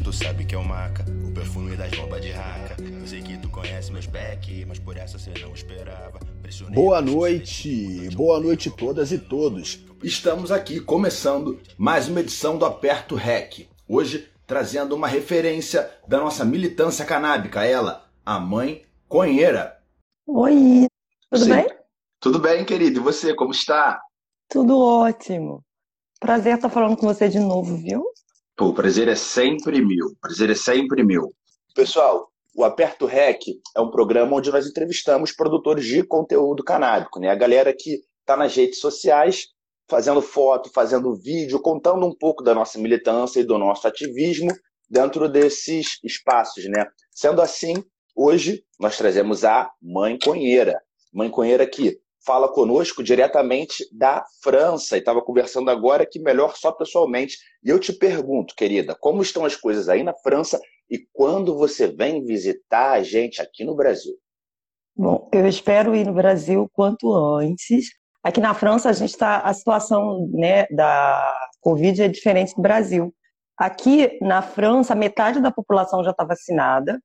cheiro tu sabe que é o maca, o perfume das bombas de raca. Eu sei que tu conhece meus back, mas por essa você não esperava. Pressionei Boa noite, boa noite todas e todos. Estamos aqui começando mais uma edição do Aperto Rec. Hoje trazendo uma referência da nossa militância canábica, ela, a mãe Conheira. Oi, tudo Sim. bem? Tudo bem, querido? E você, como está? Tudo ótimo. Prazer estar falando com você de novo, viu? Pô, o prazer é sempre meu. O prazer é sempre meu. Pessoal, o Aperto Rec é um programa onde nós entrevistamos produtores de conteúdo canábico, né? A galera que está nas redes sociais, fazendo foto, fazendo vídeo, contando um pouco da nossa militância e do nosso ativismo dentro desses espaços, né? Sendo assim, hoje nós trazemos a Mãe Conheira. Mãe Conheira que fala conosco diretamente da França e estava conversando agora que melhor só pessoalmente. E eu te pergunto, querida, como estão as coisas aí na França e quando você vem visitar a gente aqui no Brasil? Bom, eu espero ir no Brasil quanto antes. Aqui na França a gente está, a situação né, da Covid é diferente do Brasil. Aqui na França, metade da população já está vacinada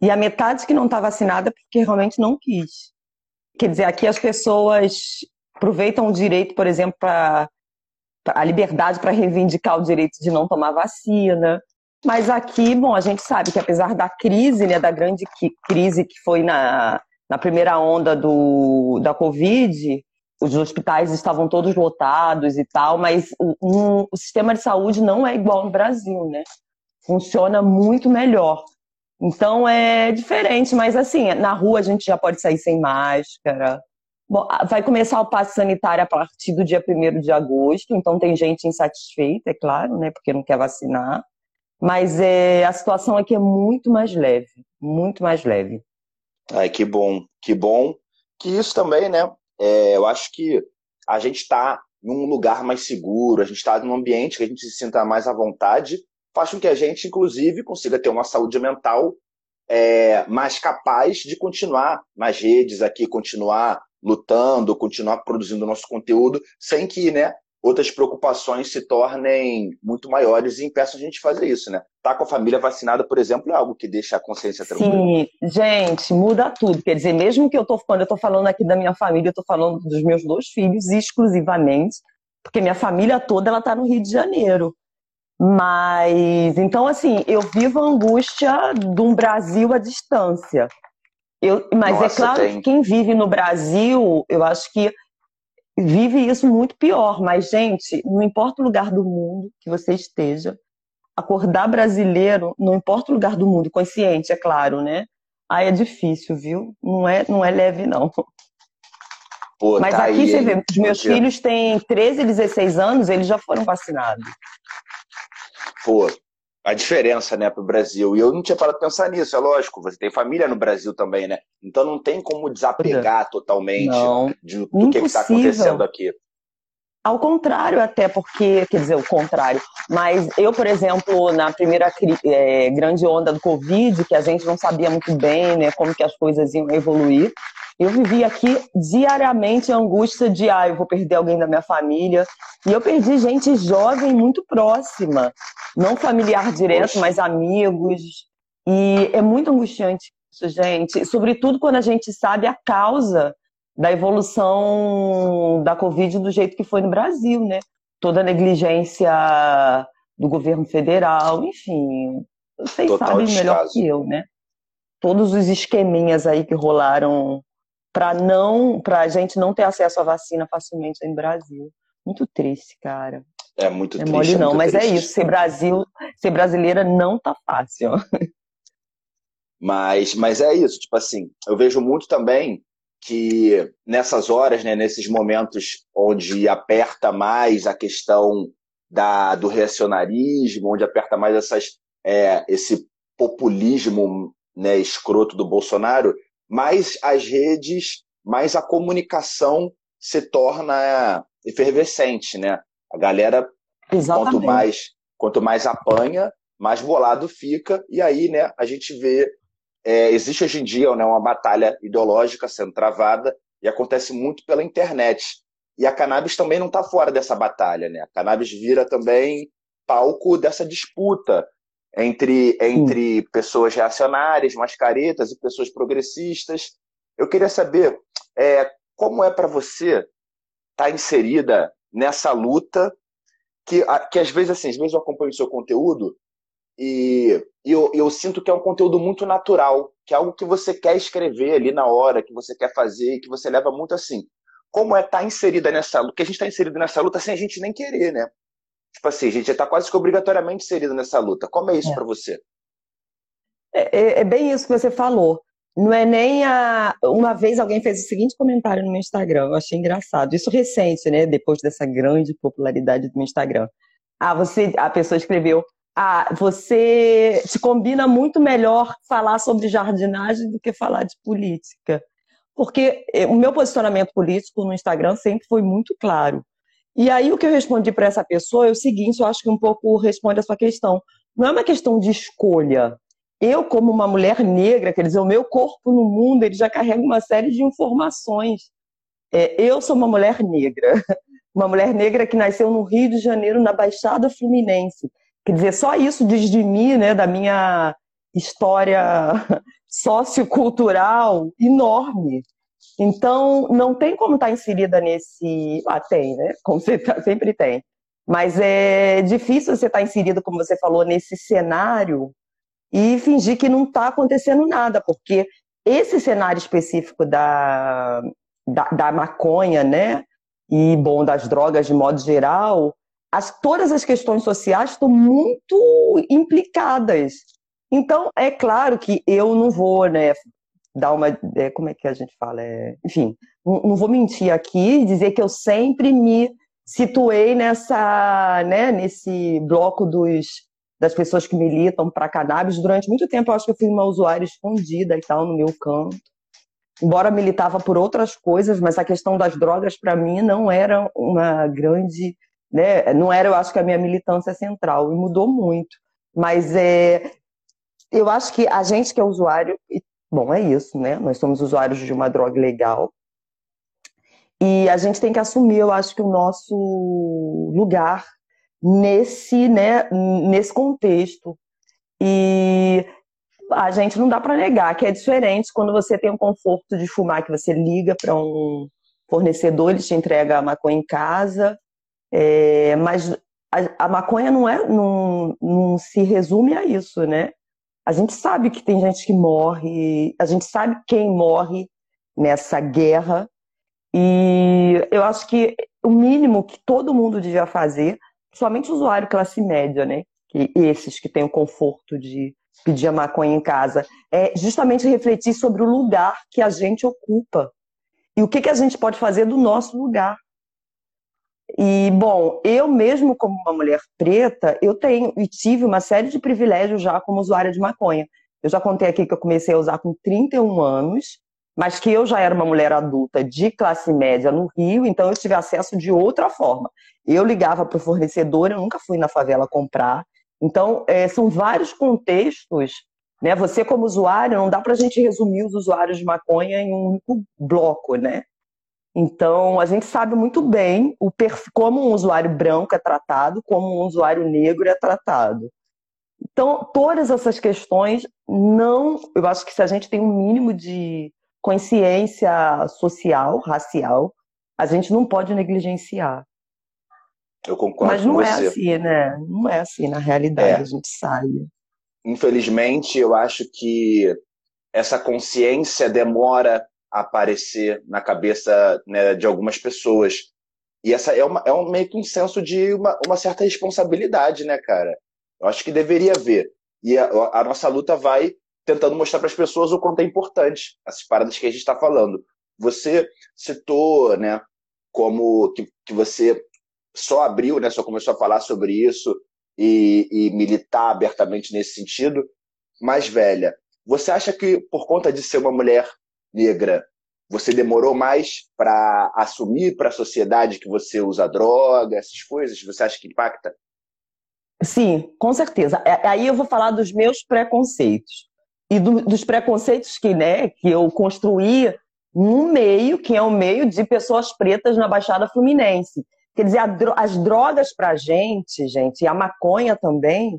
e a metade que não está vacinada é porque realmente não quis. Quer dizer, aqui as pessoas aproveitam o direito, por exemplo, para a liberdade para reivindicar o direito de não tomar vacina. Mas aqui, bom, a gente sabe que apesar da crise, né, da grande crise que foi na, na primeira onda do, da Covid, os hospitais estavam todos lotados e tal, mas o, um, o sistema de saúde não é igual no Brasil, né? Funciona muito melhor. Então é diferente, mas assim, na rua a gente já pode sair sem máscara. Bom, vai começar o passo sanitário a partir do dia 1 de agosto, então tem gente insatisfeita, é claro, né, porque não quer vacinar. Mas é, a situação aqui é muito mais leve, muito mais leve. Ai, que bom, que bom. Que isso também, né? É, eu acho que a gente está em um lugar mais seguro, a gente está num ambiente que a gente se sinta mais à vontade, faz com que a gente, inclusive, consiga ter uma saúde mental é, mais capaz de continuar nas redes aqui, continuar lutando, continuar produzindo nosso conteúdo, sem que né, outras preocupações se tornem muito maiores e impeçam a gente de fazer isso, né? Tá com a família vacinada, por exemplo, é algo que deixa a consciência tranquila. Sim, gente, muda tudo. Quer dizer, mesmo que eu tô quando eu tô falando aqui da minha família, eu tô falando dos meus dois filhos exclusivamente, porque minha família toda ela tá no Rio de Janeiro. Mas, então, assim, eu vivo a angústia de um Brasil à distância. Eu, mas Nossa, é claro tem. que quem vive no Brasil, eu acho que vive isso muito pior. Mas, gente, não importa o lugar do mundo que você esteja, acordar brasileiro, não importa o lugar do mundo, consciente, é claro, né? Aí é difícil, viu? Não é, não é leve, não. Pô, Mas tá aqui aí, você vê, os meus filhos têm 13 e 16 anos, eles já foram vacinados. Pô, a diferença, né, pro Brasil. E eu não tinha parado de pensar nisso, é lógico. Você tem família no Brasil também, né? Então não tem como desapegar totalmente Não. de, do que está acontecendo aqui. Ao contrário, até porque, quer dizer, o contrário. Mas eu, por exemplo, na primeira eh, grande onda do Covid, que a gente não sabia muito bem né, como que as coisas iam evoluir, eu vivi aqui diariamente a angústia de, ah, eu vou perder alguém da minha família. E eu perdi gente jovem muito próxima, não familiar direto, mas amigos. E é muito angustiante isso, gente. Sobretudo quando a gente sabe a causa da evolução da Covid do jeito que foi no Brasil, né? Toda a negligência do governo federal, enfim, vocês Total sabem melhor que eu, né? Todos os esqueminhas aí que rolaram para não, para a gente não ter acesso à vacina facilmente no Brasil. Muito triste, cara. É muito É triste. mole não, muito mas é triste. isso. Ser Brasil, ser brasileira não tá fácil. Mas, mas é isso, tipo assim, eu vejo muito também que nessas horas, né, nesses momentos onde aperta mais a questão da, do reacionarismo, onde aperta mais essas, é, esse populismo né, escroto do Bolsonaro, mais as redes, mais a comunicação se torna efervescente, né? A galera Quanto Exatamente. mais, quanto mais apanha, mais bolado fica. E aí, né, a gente vê. é, existe hoje em dia né, uma batalha ideológica sendo travada e acontece muito pela internet. E a cannabis também não está fora dessa batalha, né? A cannabis vira também palco dessa disputa entre, entre pessoas reacionárias, mascaretas e pessoas progressistas. Eu queria saber é, como é para você estar tá inserida nessa luta que, que às vezes assim, às vezes eu acompanho o seu conteúdo e, e eu, eu, sinto que é um conteúdo muito natural, que é algo que você quer escrever ali na hora, que você quer fazer, que você leva muito assim. Como é estar tá inserida nessa luta? Que a gente está inserido nessa luta sem a gente nem querer, né? Tipo assim, a gente está quase que obrigatoriamente inserido nessa luta. Como é isso é. para você? É, é, é, bem isso que você falou. Não é nem a. Uma vez alguém fez o seguinte comentário no meu Instagram, eu achei engraçado. Isso recente, né? Depois dessa grande popularidade do meu Instagram. Ah, você. A pessoa escreveu: Ah, você te combina muito melhor falar sobre jardinagem do que falar de política. Porque eh, o meu posicionamento político no Instagram sempre foi muito claro. E aí o que eu respondi para essa pessoa é o seguinte, eu acho que um pouco responde a sua questão. Não é uma questão de escolha. Eu, como uma mulher negra, quer dizer, o meu corpo no mundo, ele já carrega uma série de informações. É, eu sou uma mulher negra, uma mulher negra que nasceu no Rio de Janeiro, na Baixada Fluminense. Quer dizer, só isso diz de mim, né, da minha história sociocultural enorme. Então, não tem como estar tá inserida nesse. Ah, tem, né? Como você tá, sempre tem. Mas é difícil você estar tá inserido, como você falou, nesse cenário e fingir que não está acontecendo nada, porque esse cenário específico da, da, da, maconha, né? E, bom, das drogas de modo geral, as, todas as questões sociais estão muito implicadas. Então, é claro que eu não vou né, dar uma. É, como é que a gente fala? É, enfim, não, não, vou mentir aqui e dizer que eu sempre me situei nessa, né, nesse bloco dos, das pessoas que militam para cannabis. Durante muito tempo, eu acho que eu fui uma usuária escondida e tal, no meu canto. Embora militava por outras coisas, mas a questão das drogas, para mim, não era uma grande. Né, não era, eu acho que, a minha militância central, e mudou muito. Mas é, eu acho que a gente que é usuário, Bom, é isso, né? Nós somos usuários de uma droga legal. E a gente tem que assumir, eu acho que o nosso lugar nesse, né, nesse contexto. E a gente não dá para negar que é diferente quando você tem o conforto de fumar, que você liga para um fornecedor, ele te entrega a maconha em casa. É, mas a, a, maconha não, é, não, não se resume a isso, né? A gente sabe que tem gente que morre, a gente sabe quem morre nessa guerra, e eu acho que o mínimo que todo mundo devia fazer, somente o usuário classe média, né? Que esses que têm o conforto de pedir a maconha em casa, é justamente refletir sobre o lugar que a gente ocupa e o que, que a gente pode fazer do nosso lugar. E, bom, eu mesmo como uma mulher preta, eu tenho e tive uma série de privilégios já como usuária de maconha. Eu já contei aqui que eu comecei a usar com 31 anos, mas que eu já era uma mulher adulta de classe média no Rio, então eu tive acesso de outra forma. Eu ligava para o fornecedor, eu nunca fui na favela comprar. Então, é, são vários contextos. Né? Você, como usuário, não dá para a gente resumir os usuários de maconha em um único bloco, né? Então, a gente sabe muito bem o como um usuário branco é tratado, como um usuário negro é tratado. Então, todas essas questões não. Eu acho que se a gente tem um mínimo de consciência social, racial, a gente não pode negligenciar. Eu concordo Mas não é assim, né? Não é assim na realidade, é. a gente sabe. Infelizmente, eu acho que essa consciência demora aparecer na cabeça né, de algumas pessoas. E essa é, uma, é um, meio que um senso de uma, uma certa responsabilidade, né, cara? Eu acho que deveria haver. E a, a nossa luta vai tentando mostrar para as pessoas o quanto é importante essas paradas que a gente está falando. Você citou, né, como que, que você só abriu, né, só começou a falar sobre isso e, e militar abertamente nesse sentido, mais velha. Você acha que por conta de ser uma mulher negra, você demorou mais para assumir para a sociedade que você usa droga, essas coisas? Você acha que impacta? Sim, com certeza. É, aí eu vou falar dos meus preconceitos e do, dos preconceitos que, né, que eu construí no meio, que é o meio de pessoas pretas na Baixada Fluminense. Quer dizer, as drogas para a gente, gente, e a maconha também,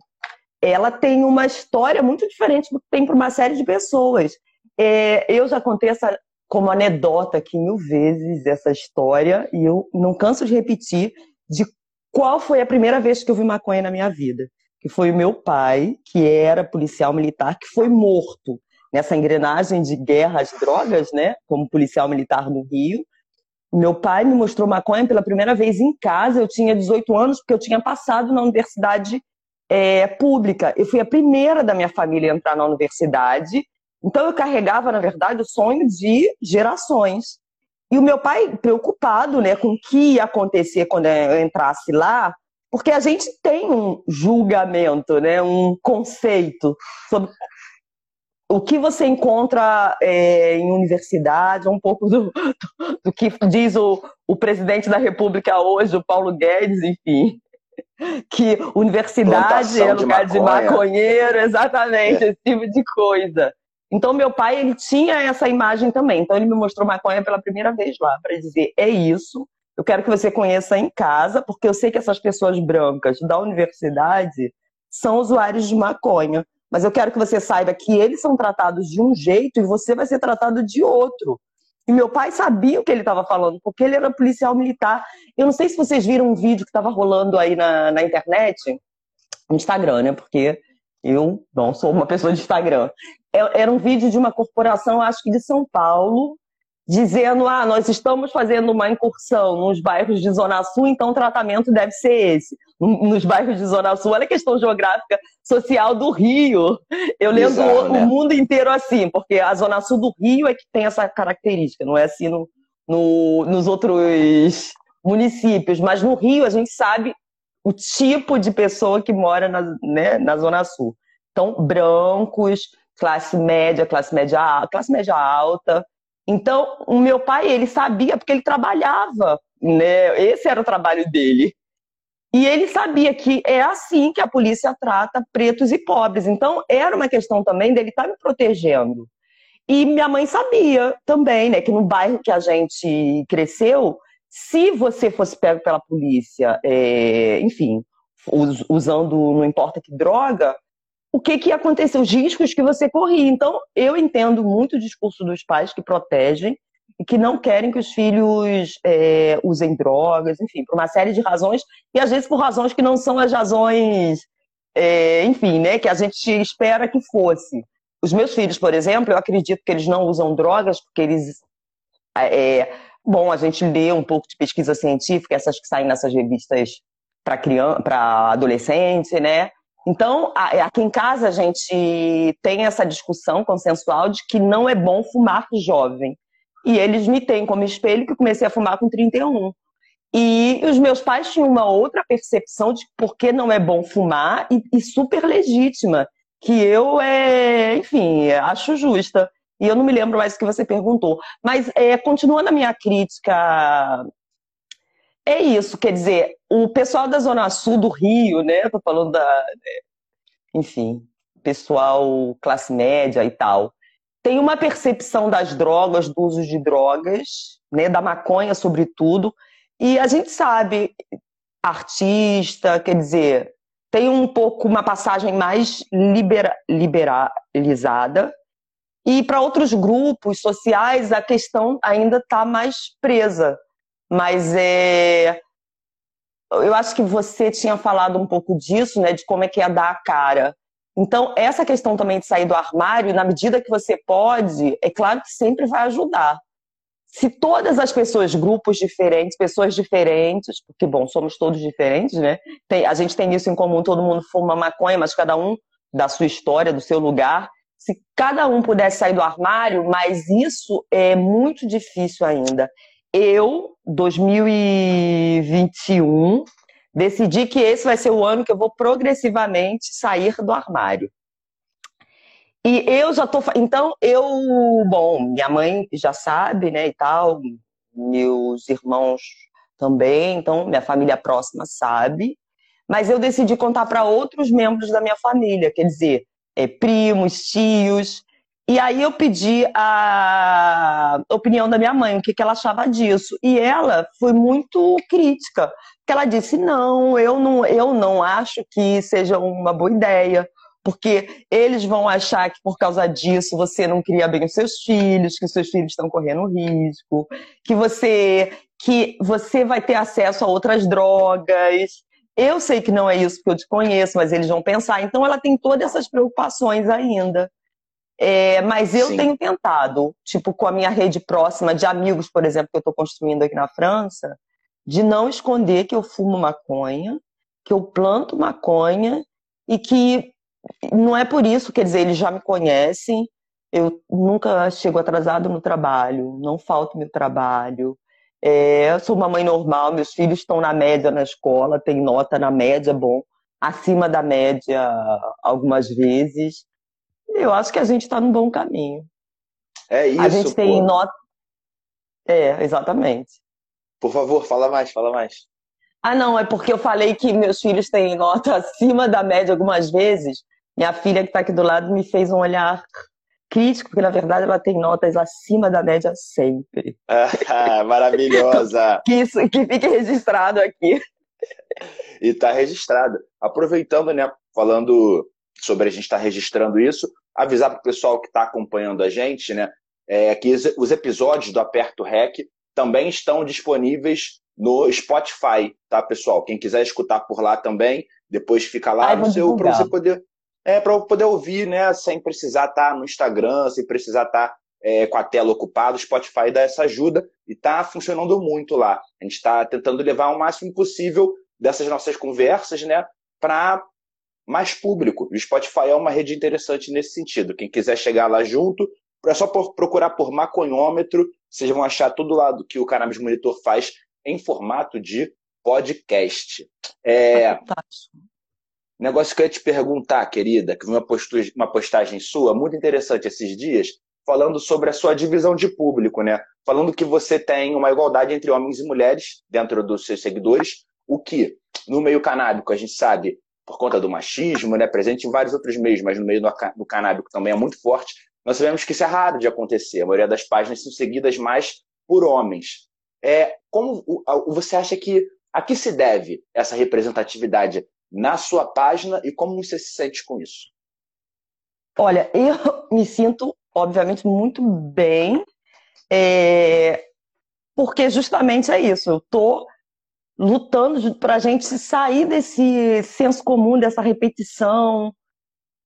ela tem uma história muito diferente do que tem para uma série de pessoas. É, eu já contei essa como anedota aqui mil vezes essa história e eu não canso de repetir de qual foi a primeira vez que eu vi maconha na minha vida. Que foi o meu pai, que era policial militar, que foi morto nessa engrenagem de guerra às drogas, né? Como policial militar no Rio. Meu pai me mostrou maconha pela primeira vez em casa. Eu tinha 18 anos, porque eu tinha passado na universidade é, pública. Eu fui a primeira da minha família a entrar na universidade. Então eu carregava, na verdade, o sonho de gerações. E o meu pai preocupado, né, com o que ia acontecer quando eu entrasse lá, porque a gente tem um julgamento, né, um conceito sobre o que você encontra é, em universidade, um pouco do, do que diz o, o presidente da República hoje, o Paulo Guedes, enfim que universidade Plantação é lugar de, de maconheiro, exatamente, é. esse tipo de coisa. Então, meu pai, ele tinha essa imagem também. Então, ele me mostrou maconha pela primeira vez lá, para dizer: é isso, eu quero que você conheça em casa, porque eu sei que essas pessoas brancas da universidade são usuários de maconha. Mas eu quero que você saiba que eles são tratados de um jeito e você vai ser tratado de outro. E meu pai sabia o que ele estava falando, porque ele era policial militar. Eu não sei se vocês viram um vídeo que estava rolando aí na, na internet, no Instagram, né? Porque eu não sou uma pessoa de Instagram. É, era um vídeo de uma corporação, acho que de São Paulo, dizendo: ah, nós estamos fazendo uma incursão nos bairros de Zona Sul, então o tratamento deve ser esse. Nos bairros de Zona Sul, olha a questão geográfica social do Rio. Eu lendo Exato, o, né? mundo inteiro assim, porque a Zona Sul do Rio é que tem essa característica, não é assim no, no, nos outros municípios. Mas no Rio a gente sabe o tipo de pessoa que mora na, né, na Zona Sul. Então, brancos, classe média, classe média, classe média alta. Então, o meu pai, ele sabia porque ele trabalhava, né? Esse era o trabalho dele. E ele sabia que é assim que a polícia trata pretos e pobres. Então, era uma questão também dele estar tá me protegendo. E minha mãe sabia também, né, que no bairro que a gente cresceu, se você fosse pego pela polícia, é, enfim, usando não importa que droga, o que, que ia acontecer, os riscos que você corria. Então, eu entendo muito o discurso dos pais que protegem e que não querem que os filhos é, usem drogas, enfim, por uma série de razões, e às vezes por razões que não são as razões, é, enfim, né, que a gente espera que fosse. Os meus filhos, por exemplo, eu acredito que eles não usam drogas porque eles. É, bom, a gente lê um pouco de pesquisa científica, essas que saem nessas revistas para criança, para adolescente, né? Então, aqui em casa a gente tem essa discussão consensual de que não é bom fumar jovem. E eles me têm como espelho que comecei a fumar com 31. E os meus pais tinham uma outra percepção de por que não é bom fumar e, e super legítima, que eu, é, enfim, acho justa. E eu não me lembro mais o que você perguntou. Mas, é, continuando a minha crítica é isso, quer dizer, o pessoal da Zona Sul do Rio, né? Tô falando da. Né, enfim, pessoal classe média e tal, tem uma percepção das drogas, do uso de drogas, né? Da maconha, sobretudo. E a gente sabe, artista, quer dizer, tem um pouco uma passagem mais libera, liberalizada. E para outros grupos sociais, a questão ainda está mais presa mas é, eu acho que você tinha falado um pouco disso, né, de como é que é dar a cara. Então, essa questão também de sair do armário, na medida que você pode, é claro que sempre vai ajudar. Se todas as pessoas, grupos diferentes, pessoas diferentes, porque, bom, somos todos diferentes, né? Tem, a gente tem isso em comum, todo mundo fuma maconha, mas cada um da sua história, do seu lugar. Se cada um pudesse sair do armário, mas isso é muito difícil ainda eu, 2021, decidi que esse vai ser o ano que eu vou progressivamente sair do armário. E eu já tô. Então, eu. Bom, minha mãe já sabe, né, e tal, meus irmãos também, então, minha família próxima sabe. Mas eu decidi contar para outros membros da minha família, quer dizer, é, primos, tios. E aí eu pedi a opinião da minha mãe, o que, que ela achava disso. E ela foi muito crítica, porque ela disse: não, eu não, eu não acho que seja uma boa ideia, porque eles vão achar que por causa disso você não cria bem os seus filhos, que os seus filhos estão correndo risco, que você que você vai ter acesso a outras drogas. Eu sei que não é isso que eu te conheço, mas eles vão pensar. Então ela tem todas essas preocupações ainda. É, mas eu Sim. tenho tentado, tipo, com a minha rede próxima de amigos, por exemplo, que eu estou construindo aqui na França, de não esconder que eu fumo maconha, que eu planto maconha e que não é por isso, quer dizer, eles já me conhecem, eu nunca chego atrasado no trabalho, não falto meu trabalho. É, eu sou uma mãe normal, meus filhos estão na média na escola, tem nota na média, bom, acima da média algumas vezes. Eu acho que a gente está num bom caminho. É isso. A gente tem pô. nota. É, exatamente. Por favor, fala mais, fala mais. Ah, não, é porque eu falei que meus filhos têm nota acima da média algumas vezes. Minha filha que está aqui do lado me fez um olhar crítico, porque na verdade ela tem notas acima da média sempre. Ah, maravilhosa! que isso, que fique registrado aqui. E está registrado. Aproveitando, né, falando sobre a gente estar tá registrando isso, avisar para o pessoal que está acompanhando a gente, né, é, que os episódios do Aperto Rec também estão disponíveis no Spotify, tá, pessoal? Quem quiser escutar por lá também, depois fica lá no seu para você poder é para poder ouvir, né, sem precisar estar tá no Instagram, sem precisar estar tá, é, com a tela ocupada. O Spotify dá essa ajuda e está funcionando muito lá. A gente está tentando levar o máximo possível dessas nossas conversas, né, para mais público. O Spotify é uma rede interessante nesse sentido. Quem quiser chegar lá junto, é só procurar por maconhômetro, vocês vão achar tudo lá do que o Cannabis Monitor faz em formato de podcast. É... negócio que eu ia te perguntar, querida, que uma, postagem, uma postagem sua muito interessante esses dias, falando sobre a sua divisão de público, né? Falando que você tem uma igualdade entre homens e mulheres dentro dos seus seguidores, o que, no meio canábico, a gente sabe, por conta do machismo, né, presente em vários outros meios, mas no meio do canábico também é muito forte, nós sabemos que isso é raro de acontecer. A maioria das páginas são seguidas mais por homens. É, como você acha que a que se deve essa representatividade na sua página e como você se sente com isso? Olha, eu me sinto, obviamente, muito bem, é, porque justamente é isso. Eu estou lutando para a gente sair desse senso comum, dessa repetição.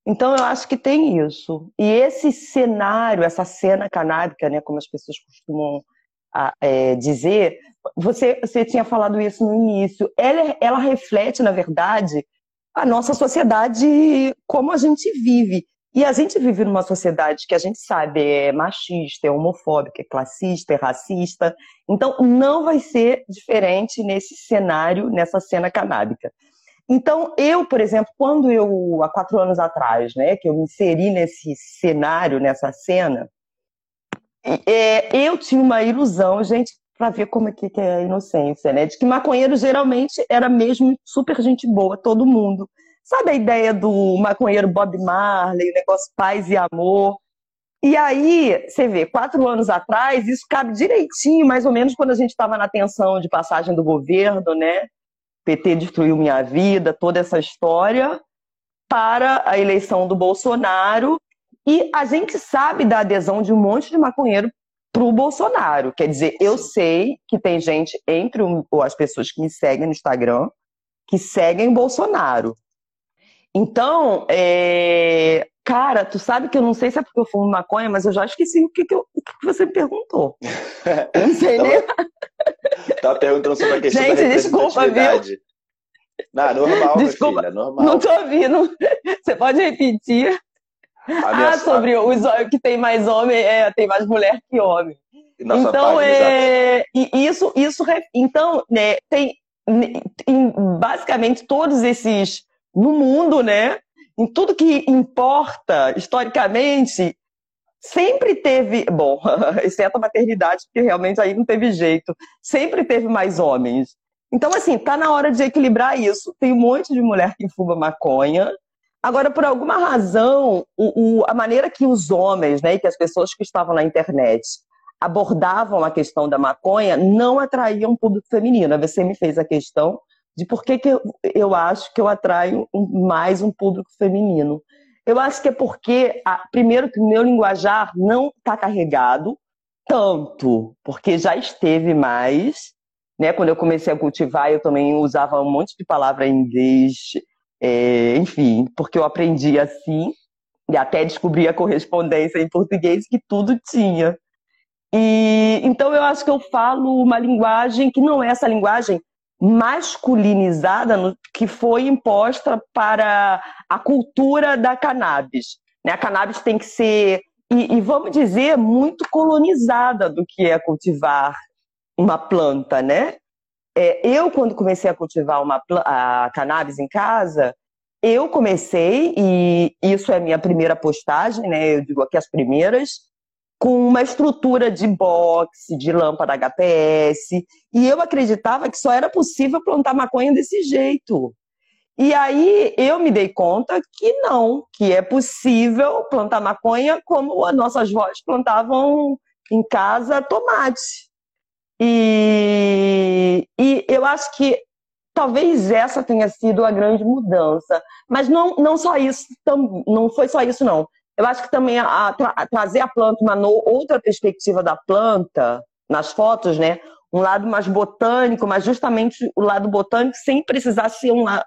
Então, eu acho que tem isso. E esse cenário, essa cena canábica, né, como as pessoas costumam é, dizer, você, você tinha falado isso no início, ela, ela reflete, na verdade, a nossa sociedade como a gente vive. E a gente vive numa sociedade que a gente sabe é machista, é homofóbica, é classista, é racista. Então, não vai ser diferente nesse cenário, nessa cena canábica. Então, eu, por exemplo, quando eu, há quatro anos atrás, né, que eu me inseri nesse cenário, nessa cena, é, eu tinha uma ilusão, gente, para ver como é que é a inocência, né, de que maconheiro geralmente era mesmo super gente boa, todo mundo. Sabe a ideia do maconheiro Bob Marley, o negócio paz e amor? E aí, você vê, quatro anos atrás, isso cabe direitinho, mais ou menos, quando a gente estava na tensão de passagem do governo, né? PT destruiu minha vida, toda essa história, para a eleição do Bolsonaro. E a gente sabe da adesão de um monte de maconheiro para o Bolsonaro. Quer dizer, eu sei que tem gente entre as pessoas que me seguem no Instagram que seguem o Bolsonaro. Então, é... cara, tu sabe que eu não sei se é porque eu fumo maconha, mas eu já esqueci o que, que, eu... o que você me perguntou. Eu não sei nem. Tava perguntando sobre a questão Gente, da desculpa, viu? Não, normal, desculpa, filha, normal. Não tô ouvindo. Você pode repetir? Minha... Ah, sobre os que tem mais homem, é, tem mais mulher que homem. Nossa então, é, isso, isso, então, né, tem em basicamente todos esses no mundo, né? Em tudo que importa historicamente, sempre teve, bom, exceto a maternidade, porque realmente aí não teve jeito, sempre teve mais homens. Então, assim, tá na hora de equilibrar isso. Tem um monte de mulher que fuma maconha, Agora, por alguma razão, o, o, a maneira que os homens, né, que as pessoas que estavam na internet abordavam a questão da maconha não atraíam um público feminino. Você me fez a questão de por que, que eu, eu acho que eu atraio mais um público feminino. Eu acho que é porque, primeiro, que o meu linguajar não está carregado tanto, porque já esteve mais. Né? Quando eu comecei a cultivar, eu também usava um monte de palavra em inglês, é, enfim, porque eu aprendi assim, e até descobri a correspondência em português que tudo tinha. E então eu acho que eu falo uma linguagem que não é essa linguagem masculinizada no, que foi imposta para a cultura da cannabis. Né? A cannabis tem que ser, e, e, vamos dizer, muito colonizada do que é cultivar uma planta, né? É, eu, quando comecei a cultivar uma, a cannabis em casa, eu comecei, e isso é a minha primeira postagem, né? Eu digo aqui as primeiras, com uma estrutura de boxe, de lâmpada HPS, e eu acreditava que só era possível plantar maconha desse jeito. E aí eu me dei conta que não, que é possível plantar maconha como as nossas avós plantavam em casa tomate. E, e eu acho que talvez essa tenha sido a grande mudança. Mas não, não só isso, não foi só isso, não. Eu acho que também a, a, trazer a planta, uma no, outra perspectiva da planta, nas fotos, né? Um lado mais botânico, mas justamente o lado botânico sem precisar ser uma,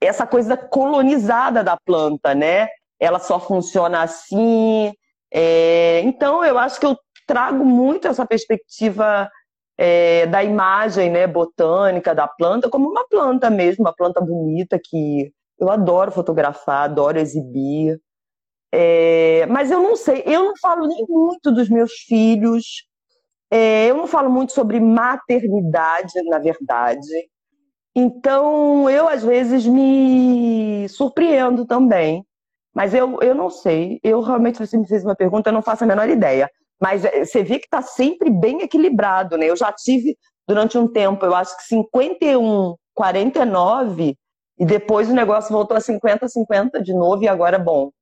essa coisa colonizada da planta, né? Ela só funciona assim. É... Então, eu acho que eu trago muito essa perspectiva é, da imagem né, botânica da planta como uma planta mesmo, uma planta bonita que eu adoro fotografar, adoro exibir. É, mas eu não sei, eu não falo nem muito dos meus filhos, é, eu não falo muito sobre maternidade, na verdade. Então, eu às vezes me surpreendo também. Mas eu, eu não sei. Eu realmente, você me fez uma pergunta, eu não faço a menor ideia. Mas é, você vê que está sempre bem equilibrado, né? Eu já tive durante um tempo, eu acho que 51, 49, e depois o negócio voltou a 50, 50 de novo, e agora, bom,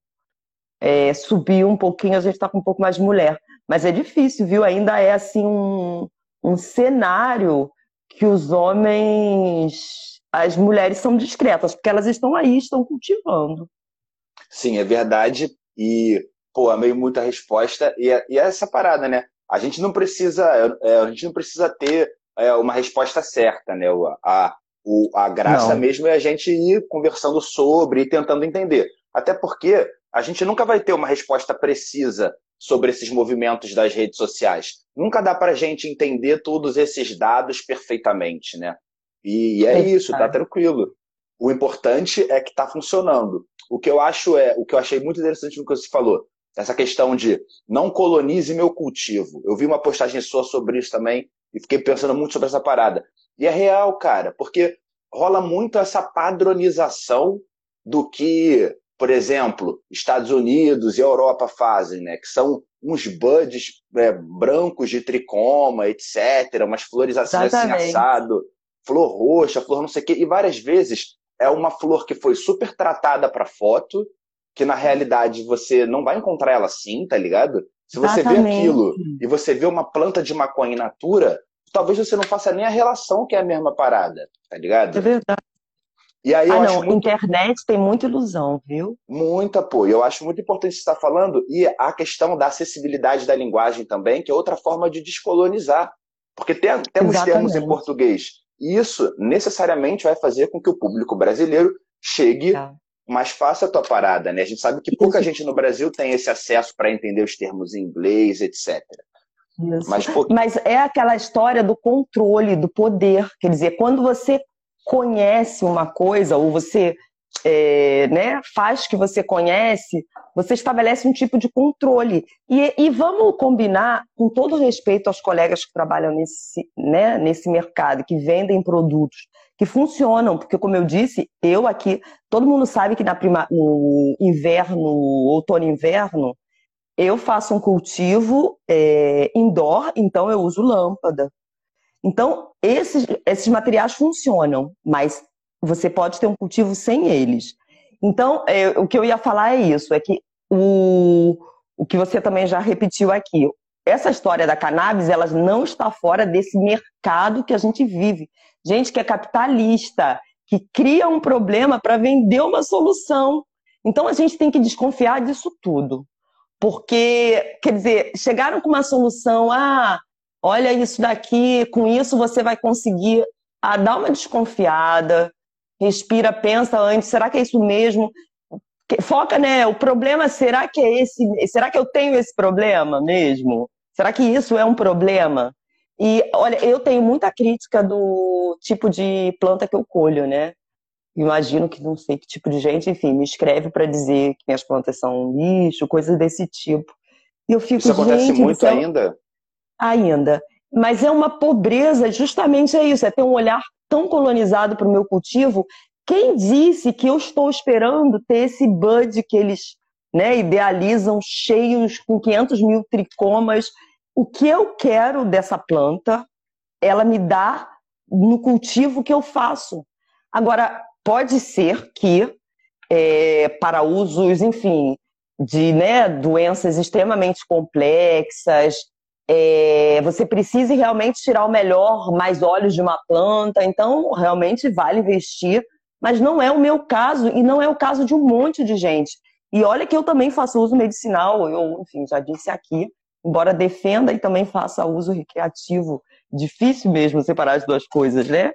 é, subiu um pouquinho, a gente está com um pouco mais de mulher. Mas é difícil, viu? Ainda é assim um, um cenário que os homens, as mulheres são discretas, porque elas estão aí, estão cultivando. Sim, é verdade. E, pô, amei muita resposta. E é, e é essa parada, né? A gente não precisa, é, a gente não precisa ter é, uma resposta certa, né? A, o, a graça não. mesmo é a gente ir conversando sobre e tentando entender. Até porque a gente nunca vai ter uma resposta precisa sobre esses movimentos das redes sociais. Nunca dá para a gente entender todos esses dados perfeitamente, né? E é, é isso, tá tranquilo. O importante é que está funcionando. O que eu acho é, o que eu achei muito interessante no que você falou, essa questão de não colonize meu cultivo. Eu vi uma postagem sua sobre isso também e fiquei pensando muito sobre essa parada. E é real, cara, porque rola muito essa padronização do que por exemplo, Estados Unidos e Europa fazem, né? Que são uns buds é, brancos de tricoma, etc., umas flores assim, assim assado, flor roxa, flor não sei o quê, e várias vezes é uma flor que foi super tratada para foto, que na realidade você não vai encontrar ela assim, tá ligado? Se você Exatamente. vê aquilo e você vê uma planta de maconha in natura, talvez você não faça nem a relação que é a mesma parada, tá ligado? É verdade. E aí ah, não, muito... internet tem muita ilusão, viu? Muita, pô. Eu acho muito importante você estar falando. E a questão da acessibilidade da linguagem também, que é outra forma de descolonizar. Porque tem, temos Exatamente. termos em português. E isso necessariamente vai fazer com que o público brasileiro chegue é. Mais fácil à tua parada, né? A gente sabe que pouca gente no Brasil tem esse acesso para entender os termos em inglês, etc. Mas, Mas é aquela história do controle, do poder. Quer dizer, quando você conhece uma coisa, ou você é, né, faz que você conhece, você estabelece um tipo de controle. E, e, vamos combinar, com todo respeito aos colegas que trabalham nesse, né, nesse mercado, que vendem produtos que funcionam, porque, como eu disse, eu aqui, todo mundo sabe que na prima, no inverno, outono e inverno, eu faço um cultivo é, indoor, então eu uso lâmpada. Então, esses, esses materiais funcionam, mas você pode ter um cultivo sem eles. Então, é, o que eu ia falar é isso, é que o, o que você também já repetiu aqui, essa história da cannabis, ela não está fora desse mercado que a gente vive. Gente que é capitalista, que cria um problema para vender uma solução. Então a gente tem que desconfiar disso tudo. Porque, quer dizer, chegaram com uma solução, ah, olha isso daqui, com isso você vai conseguir ah, dar uma desconfiada, respira, pensa antes, será que é isso mesmo? Foca, né? O problema, será que é esse? Será que eu tenho esse problema mesmo? Será que isso é um problema? E olha, eu tenho muita crítica do tipo de planta que eu colho, né? Imagino que não sei que tipo de gente, enfim, me escreve para dizer que minhas plantas são lixo, coisas desse tipo. E eu fico, Isso acontece muito é... ainda? Ainda. Mas é uma pobreza, justamente é isso, é ter um olhar tão colonizado para o meu cultivo. Quem disse que eu estou esperando ter esse bud que eles né, idealizam cheios com 500 mil tricomas o que eu quero dessa planta, ela me dá no cultivo que eu faço. Agora, pode ser que é, para usos, enfim, de né, doenças extremamente complexas, é, você precise realmente tirar o melhor, mais óleos de uma planta, então realmente vale investir, mas não é o meu caso e não é o caso de um monte de gente. E olha que eu também faço uso medicinal, eu, enfim, já disse aqui, embora defenda e também faça uso recreativo. Difícil mesmo separar as duas coisas, né?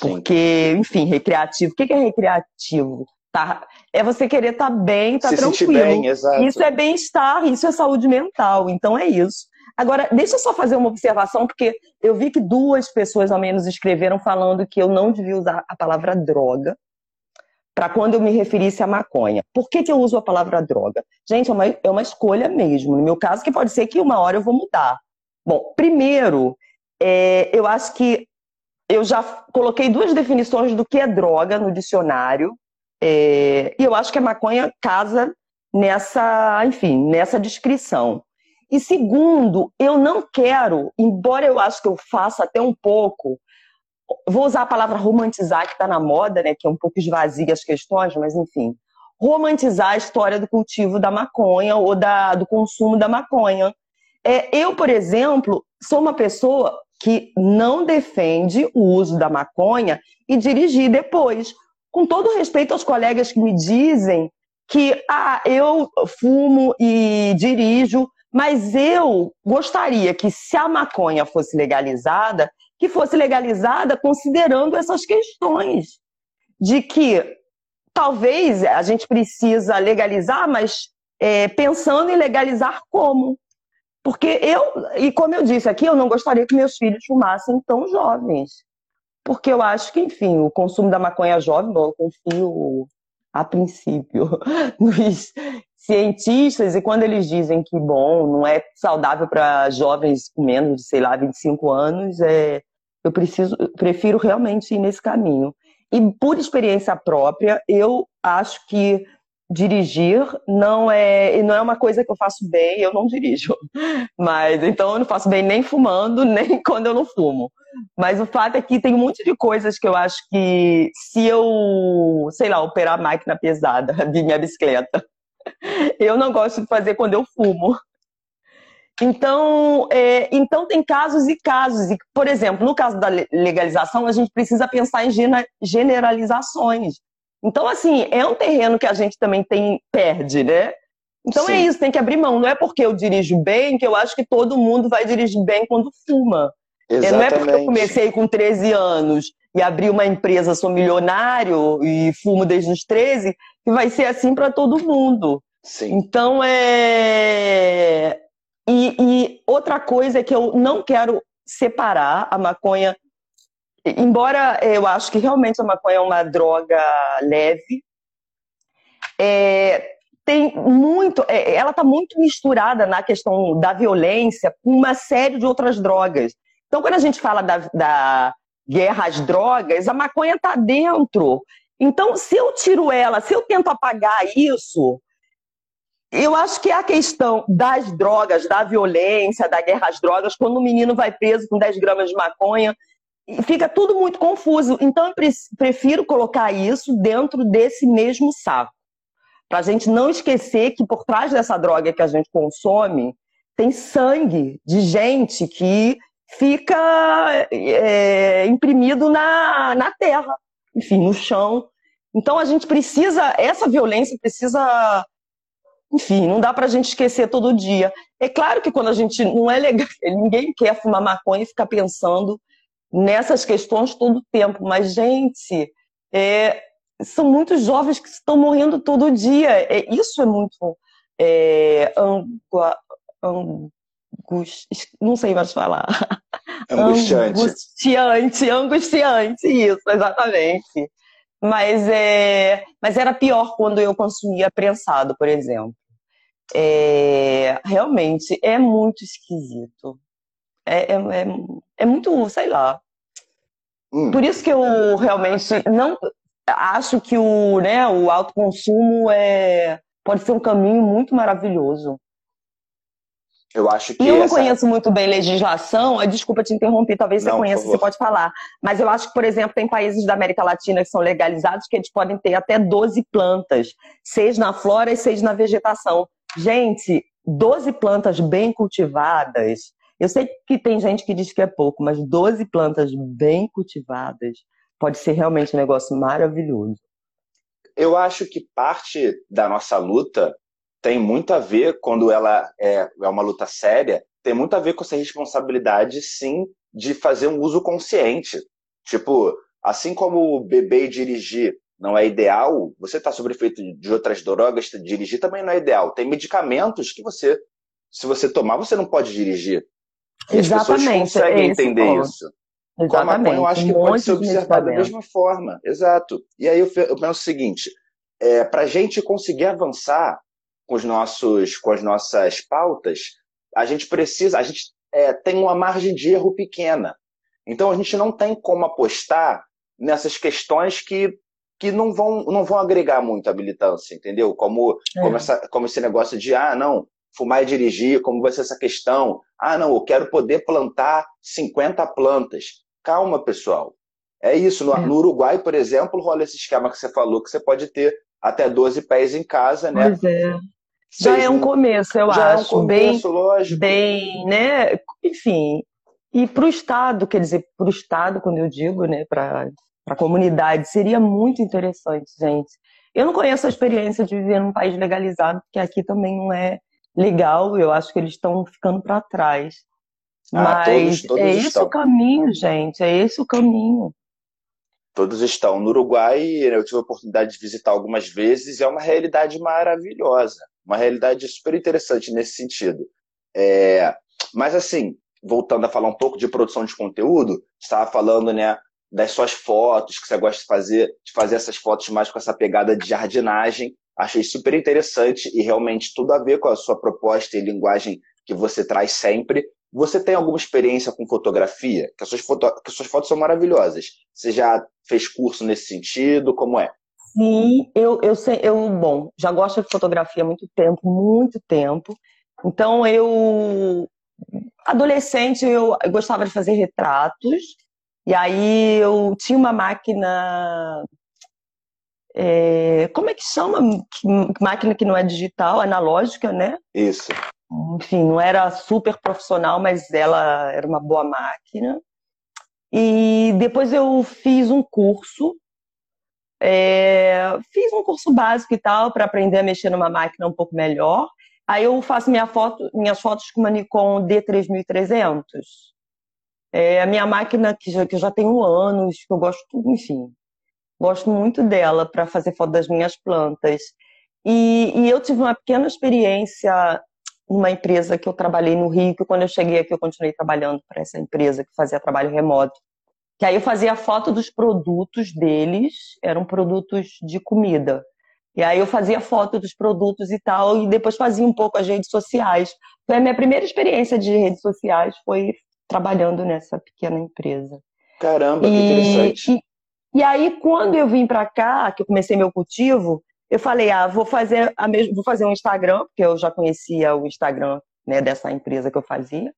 Porque, enfim, recreativo. O que é recreativo? Tá, é você querer estar tá bem, estar tá tranquilo. Bem, isso é bem-estar, isso é saúde mental. Então é isso. Agora, deixa eu só fazer uma observação, porque eu vi que duas pessoas ao menos escreveram falando que eu não devia usar a palavra droga para quando eu me referisse à maconha. Por que, que eu uso a palavra droga? Gente, é uma, é uma escolha mesmo. No meu caso, que pode ser que uma hora eu vou mudar. Bom, primeiro, é, eu acho que eu já coloquei duas definições do que é droga no dicionário, é, e eu acho que a maconha casa nessa, enfim, nessa descrição. E segundo, eu não quero, embora eu acho que eu faça até um pouco, vou usar a palavra romantizar, que está na moda, né, que é um pouco esvazia as questões, mas enfim, romantizar a história do cultivo da maconha ou da, do consumo da maconha. É, eu, por exemplo, sou uma pessoa que não defende o uso da maconha e dirigir depois. Com todo respeito aos colegas que me dizem que ah, eu fumo e dirijo, mas eu gostaria que se a maconha fosse legalizada, que fosse legalizada considerando essas questões de que talvez a gente precisa legalizar, mas é, pensando em legalizar como. Porque eu, e como eu disse aqui, eu não gostaria que meus filhos fumassem tão jovens. Porque eu acho que, enfim, o consumo da maconha jovem, bom, eu confio a princípio nos cientistas, e quando eles dizem que, bom, não é saudável para jovens com menos de, sei lá, 25 anos, é, eu preciso, prefiro realmente ir nesse caminho. E por experiência própria, eu acho que dirigir não é não é uma coisa que eu faço bem, eu não dirijo. Mas então eu não faço bem nem fumando, nem quando eu não fumo. Mas o fato é que tem um monte de coisas que eu acho que se eu, sei lá, operar máquina pesada de minha bicicleta, eu não gosto de fazer quando eu fumo. Então, é, então tem casos e casos. E, por exemplo, no caso da legalização, a gente precisa pensar em generalizações. Então, assim, é um terreno que a gente também tem perde, né? Então é Sim. é isso, tem que abrir mão. Não é porque eu dirijo bem que eu acho que todo mundo vai dirigir bem quando fuma. Exatamente. Não é porque eu comecei com 13 anos e abri uma empresa, sou milionário e fumo desde os 13, que vai ser assim para todo mundo. Sim. Então é e, e outra coisa é que eu não quero separar a maconha, embora eu acho que realmente a maconha é uma droga leve, é, tem muito, é, ela está muito misturada na questão da violência com uma série de outras drogas. Então, quando a gente fala da, da guerra às drogas, a maconha está dentro. Então, se eu tiro ela, se eu tento apagar isso, eu acho que é a questão das drogas, da violência, da guerra às drogas, quando o menino vai preso com 10 gramas de maconha, fica tudo muito confuso. Então, eu prefiro colocar isso dentro desse mesmo saco. para a gente não esquecer que por trás dessa droga que a gente consome tem sangue de gente que fica é, imprimido na, na terra, enfim, no chão. Então a gente precisa, essa violência precisa, enfim, não dá para a gente esquecer todo dia. É claro que quando a gente não é legal, ninguém quer fumar maconha e ficar pensando nessas questões todo o tempo, mas gente, é, são muitos jovens que estão morrendo todo dia. É, isso é muito é, angua, angust, não sei mais falar. Angustiante. Angustiante, angustiante, isso, exatamente. Mas, é, mas era pior quando eu consumia prensado, por exemplo. É, realmente é muito esquisito. É, é, é, é muito, sei lá. Hum. Por isso que eu realmente não acho que o, né, o autoconsumo é, pode ser um caminho muito maravilhoso. Eu acho que. E eu não essa... conheço muito bem legislação, desculpa te interromper, talvez não, você conheça, você pode falar. Mas eu acho que, por exemplo, tem países da América Latina que são legalizados que eles podem ter até 12 plantas, seja na flora e seja na vegetação. Gente, 12 plantas bem cultivadas. Eu sei que tem gente que diz que é pouco, mas 12 plantas bem cultivadas pode ser realmente um negócio maravilhoso. Eu acho que parte da nossa luta tem muito a ver, quando ela é, é uma luta séria, tem muito a ver com essa responsabilidade, sim, de fazer um uso consciente. Tipo, assim como beber e dirigir não é ideal, você está sob efeito de outras drogas, dirigir também não é ideal. Tem medicamentos que você, se você tomar, você não pode dirigir. E Exatamente. as pessoas conseguem é entender isso. Exatamente. Com a maconha, eu acho que um pode ser observado da mesma forma. Exato. E aí eu, eu penso o seguinte: é, para a gente conseguir avançar com, os nossos, com as nossas pautas, a gente precisa, a gente é, tem uma margem de erro pequena. Então a gente não tem como apostar nessas questões que, que não, vão, não vão agregar muito a militância, entendeu? Como, é. como, essa, como esse negócio de, ah, não, fumar e dirigir, como vai ser essa questão? Ah, não, eu quero poder plantar 50 plantas. Calma, pessoal. É isso. No, é. no, Uruguai, por exemplo, rola esse esquema que você falou, que você pode ter até 12 pés em casa, né? Pois é. Já é um começo, eu já acho. É um começo, bem, lógico. Bem, né? Enfim. E para o Estado, quer dizer, para o Estado, quando eu digo, né, para a comunidade, seria muito interessante, gente. Eu não conheço a experiência de viver num país legalizado, porque aqui também não é legal, eu acho que eles estão ficando para trás. Ah, Mas todos, todos é esse estão. o caminho, gente, é esse o caminho. Todos estão. No Uruguai, eu tive a oportunidade de visitar algumas vezes é uma realidade maravilhosa, uma realidade super interessante nesse sentido. É... Mas, assim, voltando a falar um pouco de produção de conteúdo, estava falando né, das suas fotos, que você gosta de fazer, de fazer essas fotos mais com essa pegada de jardinagem. Achei super interessante e realmente tudo a ver com a sua proposta e linguagem que você traz sempre. Você tem alguma experiência com fotografia? Que as suas, foto... que as suas fotos são maravilhosas. Você já fez curso nesse sentido? Como é? Sim, eu, eu sei, eu, bom, já gosto de fotografia há muito tempo, muito tempo. Então eu adolescente eu gostava de fazer retratos. E aí eu tinha uma máquina é, como é que chama? Máquina que não é digital, analógica, né? Isso. Enfim, não era super profissional, mas ela era uma boa máquina. E depois eu fiz um curso, é, fiz um curso básico e tal, para aprender a mexer numa máquina um pouco melhor. Aí eu faço minha foto, minhas fotos com uma Nikon D3300. É a minha máquina que já, que já tenho anos, que eu gosto, enfim, Gosto muito dela para fazer foto das minhas plantas. E, e, eu tive uma pequena experiência numa empresa que eu trabalhei no Rio, que quando eu cheguei aqui eu continuei trabalhando para essa empresa que fazia trabalho remoto. Que aí eu fazia foto dos produtos deles, eram produtos de comida. E aí eu fazia foto dos produtos e tal, e depois fazia um pouco as redes sociais. Foi a minha primeira experiência de redes sociais, foi trabalhando nessa pequena empresa. Caramba, que interessante. E, e aí, quando eu vim para cá, que eu comecei meu cultivo, eu falei, ah, vou fazer, a mesma, vou fazer um Instagram, porque eu já conhecia o Instagram né, dessa empresa que eu fazia.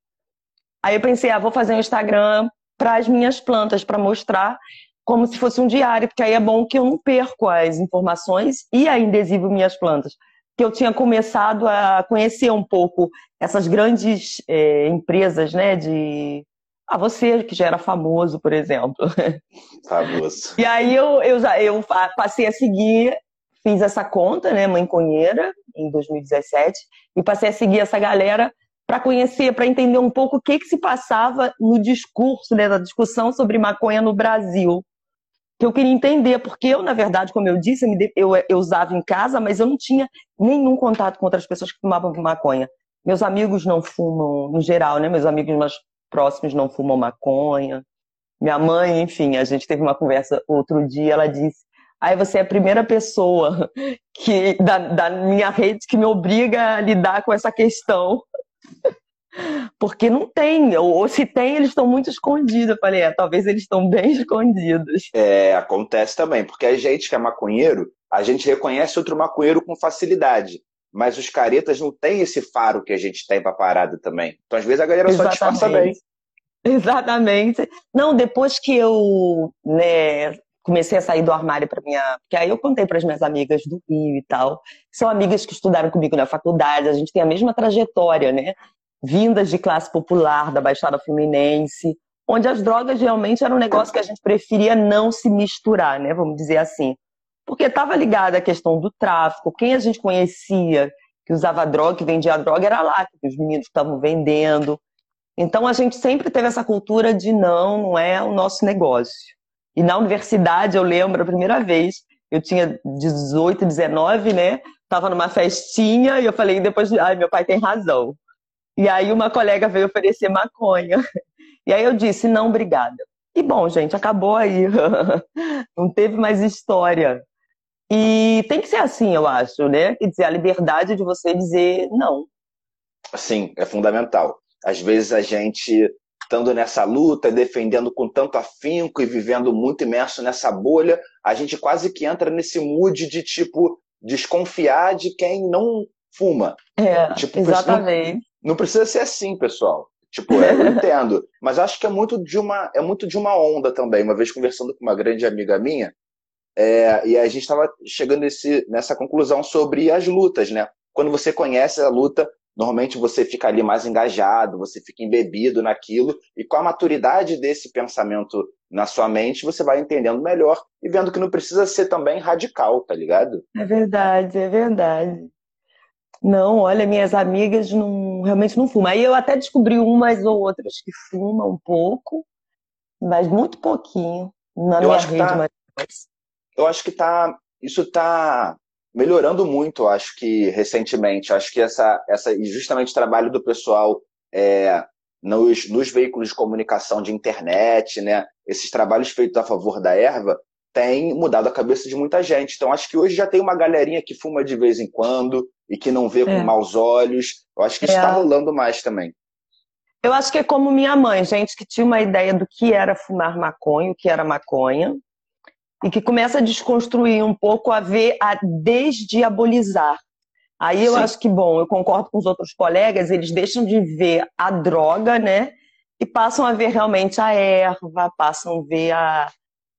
Aí eu pensei, ah, vou fazer um Instagram para as minhas plantas, para mostrar. como se fosse um diário, porque aí é bom que eu não perco as informações e ainda exibo minhas plantas. Que eu tinha começado a conhecer um pouco essas grandes é, empresas, né, de ah, você que já era famoso, por exemplo. Famoso. E aí eu, eu, já, eu passei a seguir, fiz essa conta, né, Mãe Conheira, em 2017, e passei a seguir essa galera para conhecer, para entender um pouco o que, que se passava no discurso, né, da discussão sobre maconha no Brasil. Que eu queria entender, porque eu, na verdade, como eu disse, eu, usava em casa, mas eu não tinha nenhum contato com outras pessoas que fumavam maconha. Meus amigos não fumam, no geral, né? Meus amigos mais próximos não fumam maconha. Minha mãe, enfim, a gente teve uma conversa outro dia, ela disse: Aí você é a primeira pessoa que da, da minha rede que me obriga a lidar com essa questão. Porque não tem, ou, ou, se tem, eles estão muito escondidos. Eu falei, é, talvez eles estão bem escondidos. É, acontece também, porque a gente que é maconheiro, a gente reconhece outro maconheiro com facilidade. Mas os caretas não têm esse faro que a gente tem pra parada também. Então, às vezes, a galera Exatamente. só disfarça bem. Exatamente. Não, depois que eu né, comecei a sair do armário para minha. Porque aí eu contei para as minhas amigas do Rio e tal. São amigas que estudaram comigo na faculdade, a gente tem a mesma trajetória, né? Vindas de classe popular, da Baixada Fluminense, onde as drogas realmente era um negócio que a gente preferia não se misturar, né? Vamos dizer assim. Porque estava ligada à questão do tráfico, quem a gente conhecia que usava droga, que vendia droga, era lá, que os meninos estavam vendendo. Então a gente sempre teve essa cultura de não, não é o nosso negócio. E na universidade, eu lembro a primeira vez, eu tinha 18, 19, né? Tava numa festinha e eu falei, depois, ai, meu pai tem razão. E aí uma colega veio oferecer maconha. E aí eu disse, não, obrigada. E bom, gente, acabou aí. não teve mais história. E tem que ser assim, eu acho, né? Quer dizer, a liberdade de você dizer não. Sim, é fundamental. Às vezes a gente estando nessa luta, defendendo com tanto afinco e vivendo muito imerso nessa bolha, a gente quase que entra nesse mood de tipo desconfiar de quem não fuma. É, tipo, exatamente. Não, precisa ser assim, pessoal. Tipo, é, eu entendo, mas acho que é muito de uma é muito de uma onda também. Uma vez conversando com uma grande amiga minha, é, e a gente estava chegando nesse, nessa conclusão sobre as lutas, né? Quando você conhece a luta, normalmente você fica ali mais engajado, você fica embebido naquilo, e com a maturidade desse pensamento na sua mente, você vai entendendo melhor e vendo que não precisa ser também radical, tá ligado? É verdade, é verdade. Não, olha, minhas amigas não, realmente não fumam. Aí eu até descobri umas ou outras que fumam um pouco, mas muito pouquinho na eu minha rede. Tá, mas... Eu acho que tá, isso tá melhorando muito, acho que recentemente. Acho que essa, essa justamente o trabalho do pessoal é, nos, nos veículos de comunicação de internet, né? Esses trabalhos feitos a favor da erva tem mudado a cabeça de muita gente. Então acho que hoje já tem uma galerinha que fuma de vez em quando e que não vê é. com maus olhos. Eu acho que isso está é. rolando mais também. Eu acho que é como minha mãe, gente que tinha uma ideia do que era fumar maconha, o que era maconha, e que começa a desconstruir um pouco a ver, a desdiabolizar. Aí eu Sim. acho que, bom, eu concordo com os outros colegas, eles deixam de ver a droga, né? E passam a ver realmente a erva, passam a ver a,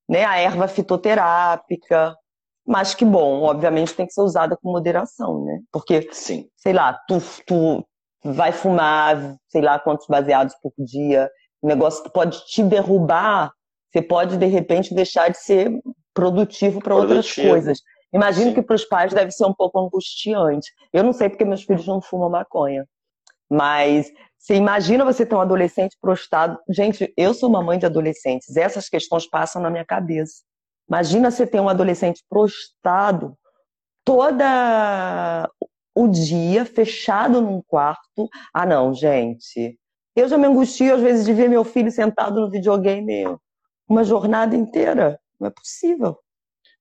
né, a erva fitoterápica. Mas que, bom, obviamente tem que ser usada com moderação, né? Porque, Sim. sei lá, tu, tu vai fumar, sei lá, quantos baseados por dia, o negócio pode te derrubar você pode, de repente, deixar de ser produtivo para outras coisas. Imagino Sim. que para os pais deve ser um pouco angustiante. Eu não sei porque meus filhos não fumam maconha. Mas você imagina você ter um adolescente prostrado. Gente, eu sou uma mãe de adolescentes. Essas questões passam na minha cabeça. Imagina você ter um adolescente prostrado toda o dia, fechado num quarto. Ah, não, gente. Eu já me angustio às vezes de ver meu filho sentado no videogame uma jornada inteira. Não é possível.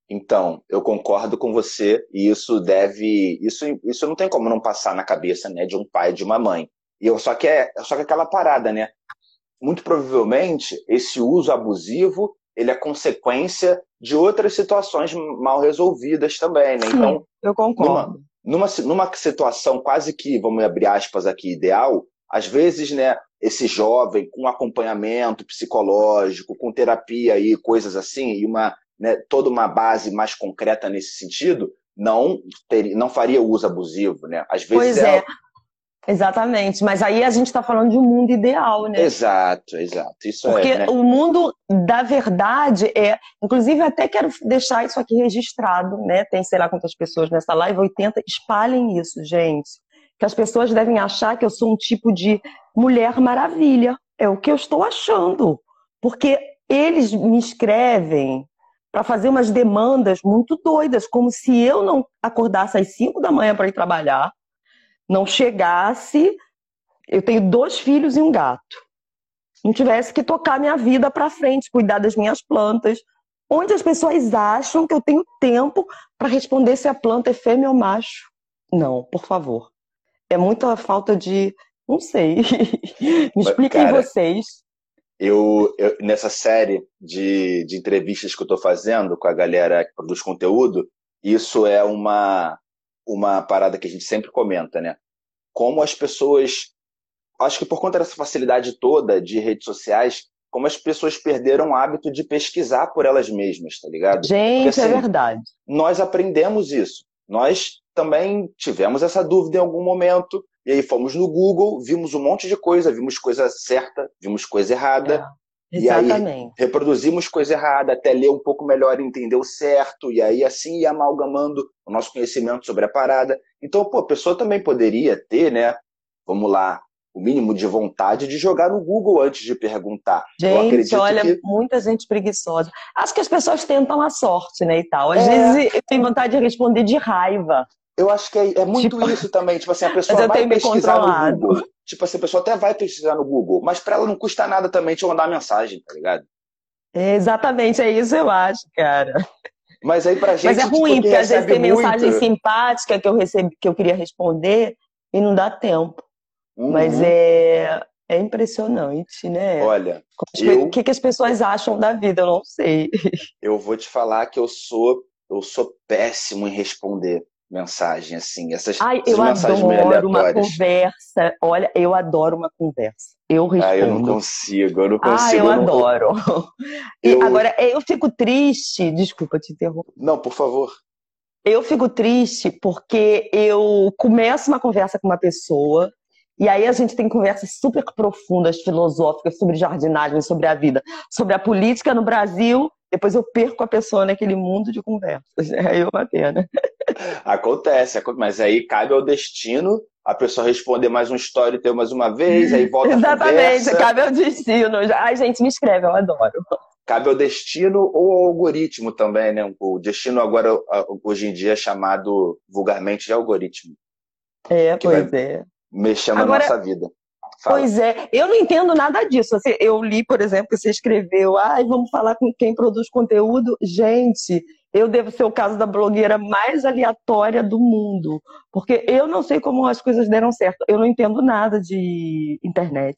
Então, eu concordo com você e isso deve, isso, isso não tem como não passar na cabeça, né, de um pai e de uma mãe. E eu só que é, só que é aquela parada, né? Muito provavelmente esse uso abusivo ele é consequência de outras situações mal resolvidas também, né? Sim, então, eu concordo. Numa, numa, numa situação quase que, vamos abrir aspas aqui, ideal, às vezes, né, esse jovem com acompanhamento psicológico, com terapia e coisas assim, e uma, né, toda uma base mais concreta nesse sentido, não, ter, não faria uso abusivo, né? Às vezes pois é. é. Exatamente, mas aí a gente está falando de um mundo ideal, né? Exato, exato. Isso Porque é, né? o mundo da verdade é. Inclusive, até quero deixar isso aqui registrado, né? Tem sei lá quantas pessoas nessa live, 80. Espalhem isso, gente. Que as pessoas devem achar que eu sou um tipo de mulher maravilha. É o que eu estou achando. Porque eles me escrevem para fazer umas demandas muito doidas, como se eu não acordasse às 5 da manhã para ir trabalhar não chegasse, eu tenho dois filhos e um gato, não tivesse que tocar minha vida para frente, cuidar das minhas plantas, onde as pessoas acham que eu tenho tempo para responder se a planta é fêmea ou macho. Não, por favor. É muita falta de. Não sei. Me expliquem Cara, vocês. Eu, eu, nessa série de, de entrevistas que eu estou fazendo com a galera que produz conteúdo, isso é uma, uma parada que a gente sempre comenta, né? Como as pessoas, acho que por conta dessa facilidade toda de redes sociais, como as pessoas perderam o hábito de pesquisar por elas mesmas, tá ligado? Gente, Porque, é assim, é verdade. Nós aprendemos isso. Nós também tivemos essa dúvida em algum momento, e aí fomos no Google, vimos um monte de coisa, vimos coisa certa, vimos coisa errada. Exatamente. E aí reproduzimos coisa errada até ler um pouco melhor e entender o certo, e aí assim ia amalgamando o nosso conhecimento sobre a parada. Então, pô, a pessoa também poderia ter, né? Vamos lá, o mínimo de vontade de jogar no Google antes de perguntar. Gente, olha, que... muita gente preguiçosa. Acho que as pessoas tentam a sorte, né, e tal. Às é... vezes eu tenho vontade de responder de raiva. Eu acho que é, é muito tipo... isso também. Tipo assim, a pessoa vai pesquisar no Google. Tipo assim, a pessoa até vai pesquisar no Google, mas para ela não custa nada também te mandar mensagem, tá ligado? É, exatamente, é isso eu acho, cara. Mas aí pra gente. Mas é tipo, ruim, tipo, porque às vezes tem muito... mensagem simpática que eu recebi, que eu queria responder e não dá tempo. Uhum. Mas é, é impressionante, né? Olha. O eu... que, que as pessoas acham da vida, eu não sei. Eu vou te falar que eu sou, eu sou péssimo em responder mensagem, assim, essas, Ai, essas eu adoro uma conversa. Olha, eu adoro uma conversa. Eu respondo. Ah, eu não consigo, eu não consigo. Ah, eu, eu adoro. E eu... agora, eu fico triste. Desculpa te interromper. Não, por favor. Eu fico triste porque eu começo uma conversa com uma pessoa e aí a gente tem conversas super profundas, filosóficas, sobre jardinagem, sobre a vida, sobre a política no Brasil depois eu perco a pessoa naquele mundo de conversas. Aí é uma pena. Acontece, mas aí cabe ao destino a pessoa responder mais um storytel mais uma vez, aí volta Exatamente, a cabe ao destino. Ai, gente, me escreve, eu adoro. Cabe ao destino ou ao algoritmo também, né? O destino agora, hoje em dia, é chamado vulgarmente de algoritmo. É, pois é. Mexendo agora, na nossa vida. Fala. Pois é, eu não entendo nada disso. Assim, eu li, por exemplo, que você escreveu, ai, ah, vamos falar com quem produz conteúdo. Gente, eu devo ser o caso da blogueira mais aleatória do mundo, porque eu não sei como as coisas deram certo. Eu não entendo nada de internet.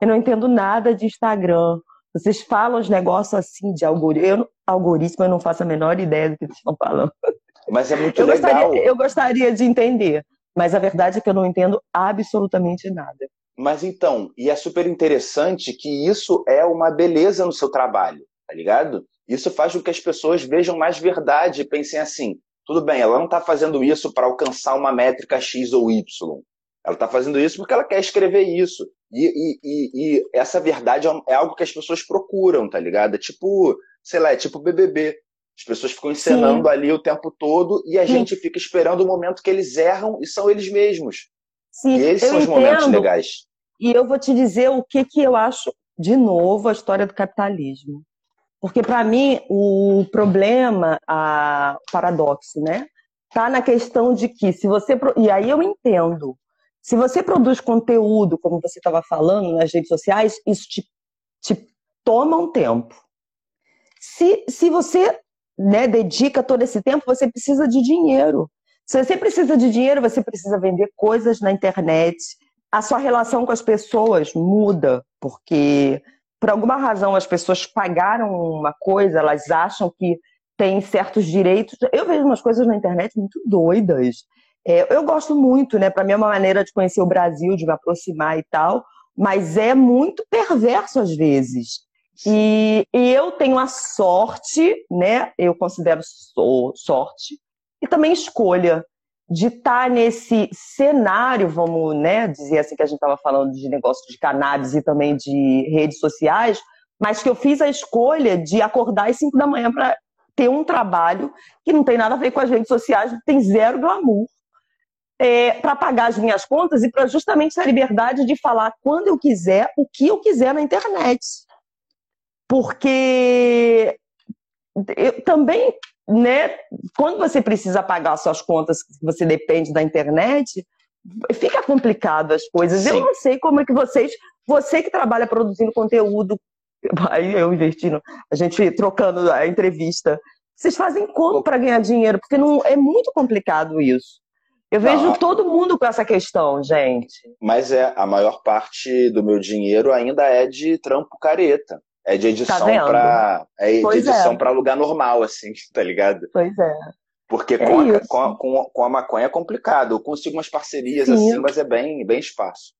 Eu não entendo nada de Instagram. Vocês falam os negócios assim de algoritmo. Eu, algoritmo, eu não faço a menor ideia do que vocês estão falando. Mas é muito eu legal. Gostaria, eu gostaria de entender, mas a verdade é que eu não entendo absolutamente nada. Mas então, e é super interessante que isso é uma beleza no seu trabalho, tá ligado? Isso faz com que as pessoas vejam mais verdade e pensem assim: tudo bem, ela não está fazendo isso para alcançar uma métrica X ou Y. Ela está fazendo isso porque ela quer escrever isso. E, e, e, e, essa verdade é, é algo que as pessoas procuram, tá ligado? É tipo, sei lá, é tipo BBB. As pessoas ficam encenando Sim. ali o tempo todo e a Sim. gente fica esperando o momento que eles erram e são eles mesmos. Sim, e esses são os momentos legais. E eu vou te dizer o que, que eu acho, de novo, a história do capitalismo. Porque, para mim, o problema, a, paradoxo, né? Está na questão de que, se você. E aí eu entendo. Se você produz conteúdo, como você estava falando, nas redes sociais, isso te, te toma um tempo. Se, se você né, dedica todo esse tempo, você precisa de dinheiro. Se você precisa de dinheiro, você precisa vender coisas na internet, a sua relação com as pessoas muda, porque por alguma razão as pessoas pagaram uma coisa, elas acham que têm certos direitos. Eu vejo umas coisas na internet muito doidas. É, eu gosto muito, né? Para mim é uma maneira de conhecer o Brasil, de me aproximar e tal, mas é muito perverso às vezes. E, e eu tenho a sorte, né? Eu considero sorte e também escolha de estar tá nesse cenário, vamos né, dizer assim, que a gente estava falando de negócio de cannabis e também de redes sociais, mas que eu fiz a escolha de acordar às 5 da manhã para ter um trabalho que não tem nada a ver com as redes sociais, tem zero glamour, é, para pagar as minhas contas e para justamente ter a liberdade de falar quando eu quiser, o que eu quiser na internet. Porque eu também né, quando você precisa pagar suas contas, você depende da internet, fica complicado as coisas. Sim. Eu não sei como é que vocês, você que trabalha produzindo conteúdo, aí eu investindo, a gente trocando a entrevista, vocês fazem como para ganhar dinheiro? Porque não é muito complicado isso. Eu vejo não, todo mundo com essa questão, gente. Mas é a maior parte do meu dinheiro ainda é de trampo careta. É de edição tá para é de edição é. para lugar normal, assim, tá ligado? Pois é. Porque é com, a, com, a, com, a, com, a, maconha é complicado. Eu consigo umas parcerias Sim. assim, mas é bem, bem espaço.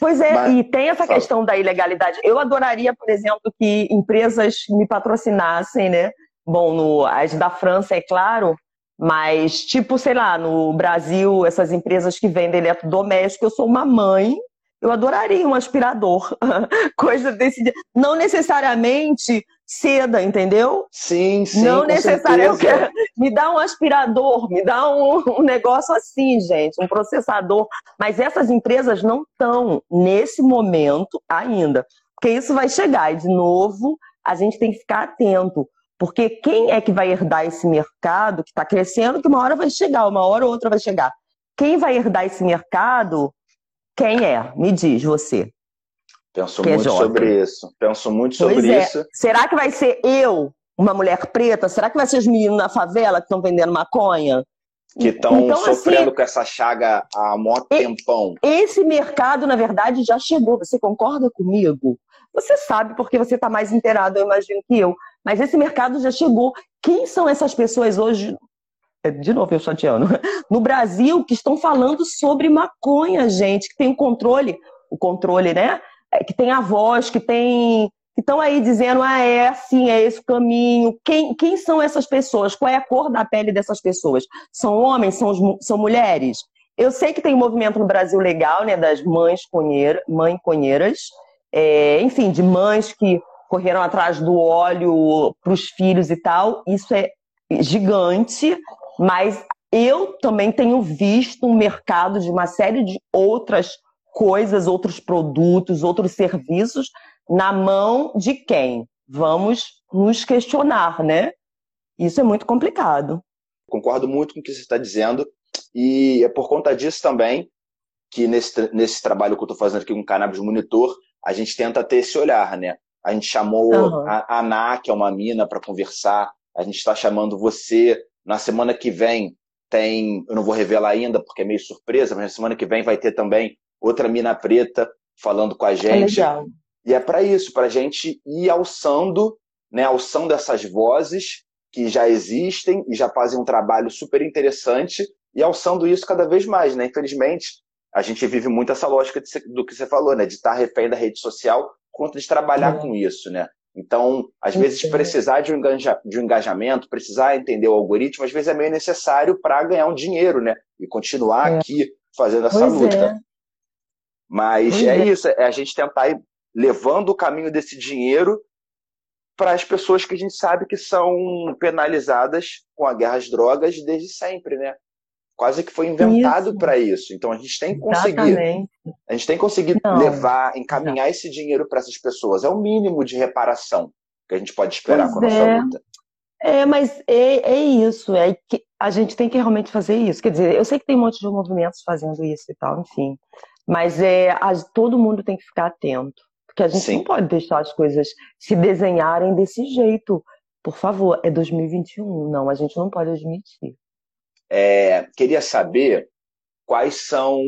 Pois é, mas, e tem essa fala. questão da ilegalidade. Eu adoraria, por exemplo, que empresas me patrocinassem, né? Bom, no, as da França, é claro, mas tipo, sei lá, no Brasil, essas empresas que vendem eletrodoméstico, eu sou uma mãe eu adoraria um aspirador, coisa desse. Não necessariamente seda, entendeu? Sim, sim. Não necessariamente. Me dá um aspirador, me dá um, um, negócio assim, gente, um processador. Mas essas empresas não estão nesse momento ainda. Porque isso vai chegar. E, de novo, a gente tem que ficar atento. Porque quem é que vai herdar esse mercado que está crescendo, que uma hora vai chegar, uma hora ou outra vai chegar. Quem vai herdar esse mercado quem é? Me diz você. Penso muito é sobre isso. Penso muito sobre pois é. isso. Será que vai ser eu, uma mulher preta? Será que vai ser os meninos na favela que estão vendendo maconha? Que estão então, sofrendo assim, com essa chaga há mó tempão. Esse mercado, na verdade, já chegou. Você concorda comigo? Você sabe porque você está mais inteirado, eu imagino, que eu. Mas esse mercado já chegou. Quem são essas pessoas hoje é, de novo eu chateando, no Brasil que estão falando sobre maconha, gente, que tem o controle, o controle, né? É, que tem a voz, que tem. que estão aí dizendo, ah, é assim, é esse o caminho. Quem, quem são essas pessoas? Qual é a cor da pele dessas pessoas? São homens? São, são mulheres? Eu sei que tem um movimento no Brasil legal, né, das mães conheira, mãe conheiras, é, enfim, de mães que correram atrás do óleo para os filhos e tal. Isso é gigante. Mas eu também tenho visto um mercado de uma série de outras coisas, outros produtos, outros serviços na mão de quem? Vamos nos questionar, né? Isso é muito complicado. Concordo muito com o que você está dizendo. E é por conta disso também que nesse, nesse trabalho que eu estou fazendo aqui com o Cannabis Monitor, a gente tenta ter esse olhar, né? A gente chamou uhum. a, a Ana, que é uma mina, para conversar. A gente está chamando você na semana que vem tem, eu não vou revelar ainda porque é meio surpresa, mas na semana que vem vai ter também outra mina preta falando com a gente. É legal. E é para isso, para a gente ir alçando, né, alçando essas vozes que já existem e já fazem um trabalho super interessante e alçando isso cada vez mais, né? Infelizmente, a gente vive muito essa lógica do que você falou, né? De estar refém da rede social contra de trabalhar é. com isso, né? Então, às vezes, precisar de um, de um engajamento, precisar entender o algoritmo, às vezes é meio necessário para ganhar um dinheiro, né? E continuar é. aqui fazendo essa pois luta. É. Mas é, é, isso, é a gente tentar ir levando o caminho desse dinheiro para as pessoas que a gente sabe que são penalizadas com a guerra às drogas desde sempre, né? Quase que foi inventado para isso. Então a gente tem que conseguir, Exatamente. a gente tem que conseguir Não. levar, encaminhar Não. esse dinheiro para essas pessoas. É o mínimo de reparação que a gente pode esperar pois com a nossa é. luta. É, mas é, é isso, é que a gente tem que realmente fazer isso. Quer dizer, eu sei que tem um monte de movimentos fazendo isso e tal, enfim. Mas é, a, todo mundo tem que ficar atento. Porque a gente Sim. não pode deixar as coisas se desenharem desse jeito. Por favor, é 2021. Não, a gente não pode admitir. É, queria saber quais são